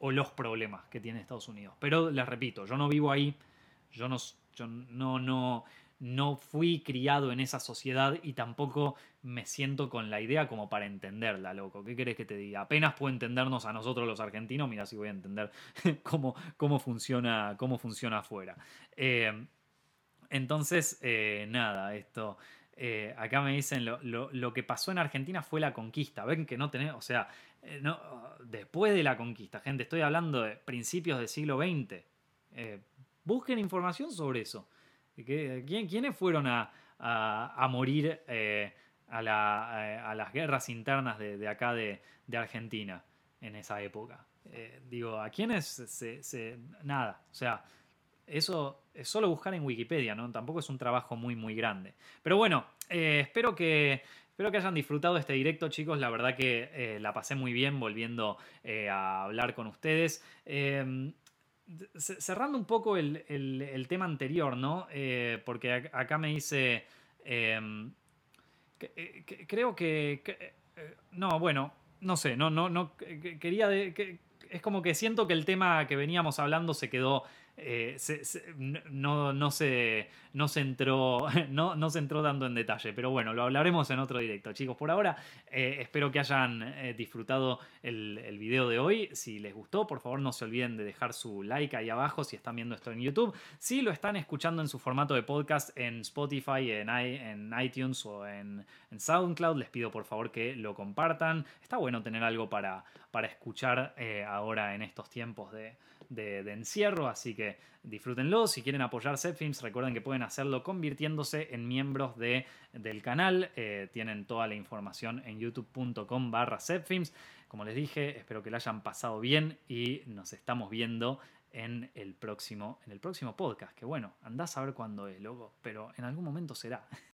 o los problemas que tiene Estados Unidos. Pero les repito, yo no vivo ahí, yo no, yo no, no, no fui criado en esa sociedad y tampoco me siento con la idea como para entenderla, loco. ¿Qué querés que te diga? Apenas puedo entendernos a nosotros los argentinos, mira si voy a entender <laughs> cómo, cómo, funciona, cómo funciona afuera. Eh, entonces, eh, nada, esto... Eh, acá me dicen lo, que pasó en Argentina fue la conquista. Ven que no tenés, o sea, no, después de la conquista, gente, estoy hablando de principios del siglo XX. busquen información sobre eso. ¿Quiénes fueron a, morir eh, a, las guerras internas de, acá de, Argentina en esa época? Eh, digo, ¿a quiénes se, Nada, o sea, eso es solo buscar en Wikipedia, ¿no? Tampoco es un trabajo muy, muy grande. Pero bueno, eh, espero que... Espero que hayan disfrutado este directo, chicos. La verdad que la pasé muy bien volviendo a hablar con ustedes cerrando un poco el, tema anterior, ¿no? Eh, porque acá me dice. Em, eh, creo que, eh, No, bueno, no sé, no, no, no. Quería. es como que siento que el tema que veníamos hablando se quedó eh, no, no, se, no, se entró, <laughs> no, no se entró dando en detalle. Pero bueno, lo hablaremos en otro directo. Chicos, por ahora eh, espero que hayan eh, disfrutado el, el, video de hoy. Si les gustó, por favor no se olviden de dejar su like ahí abajo si están viendo esto en YouTube. Si lo están escuchando en su formato de podcast en Spotify, en, en iTunes o en, en SoundCloud, les pido por favor que lo compartan. Está bueno tener algo para, para escuchar ahora en estos tiempos de de, encierro, así que disfrútenlo. Si quieren apoyar Zepfilms, recuerden que pueden hacerlo convirtiéndose en miembros de, del canal. Eh, tienen toda la información en youtube.com barra Como les dije, espero que lo hayan pasado bien y nos estamos viendo en el próximo, en el próximo podcast. Que bueno, andás a ver cuándo es, loco, pero en algún momento será. <laughs>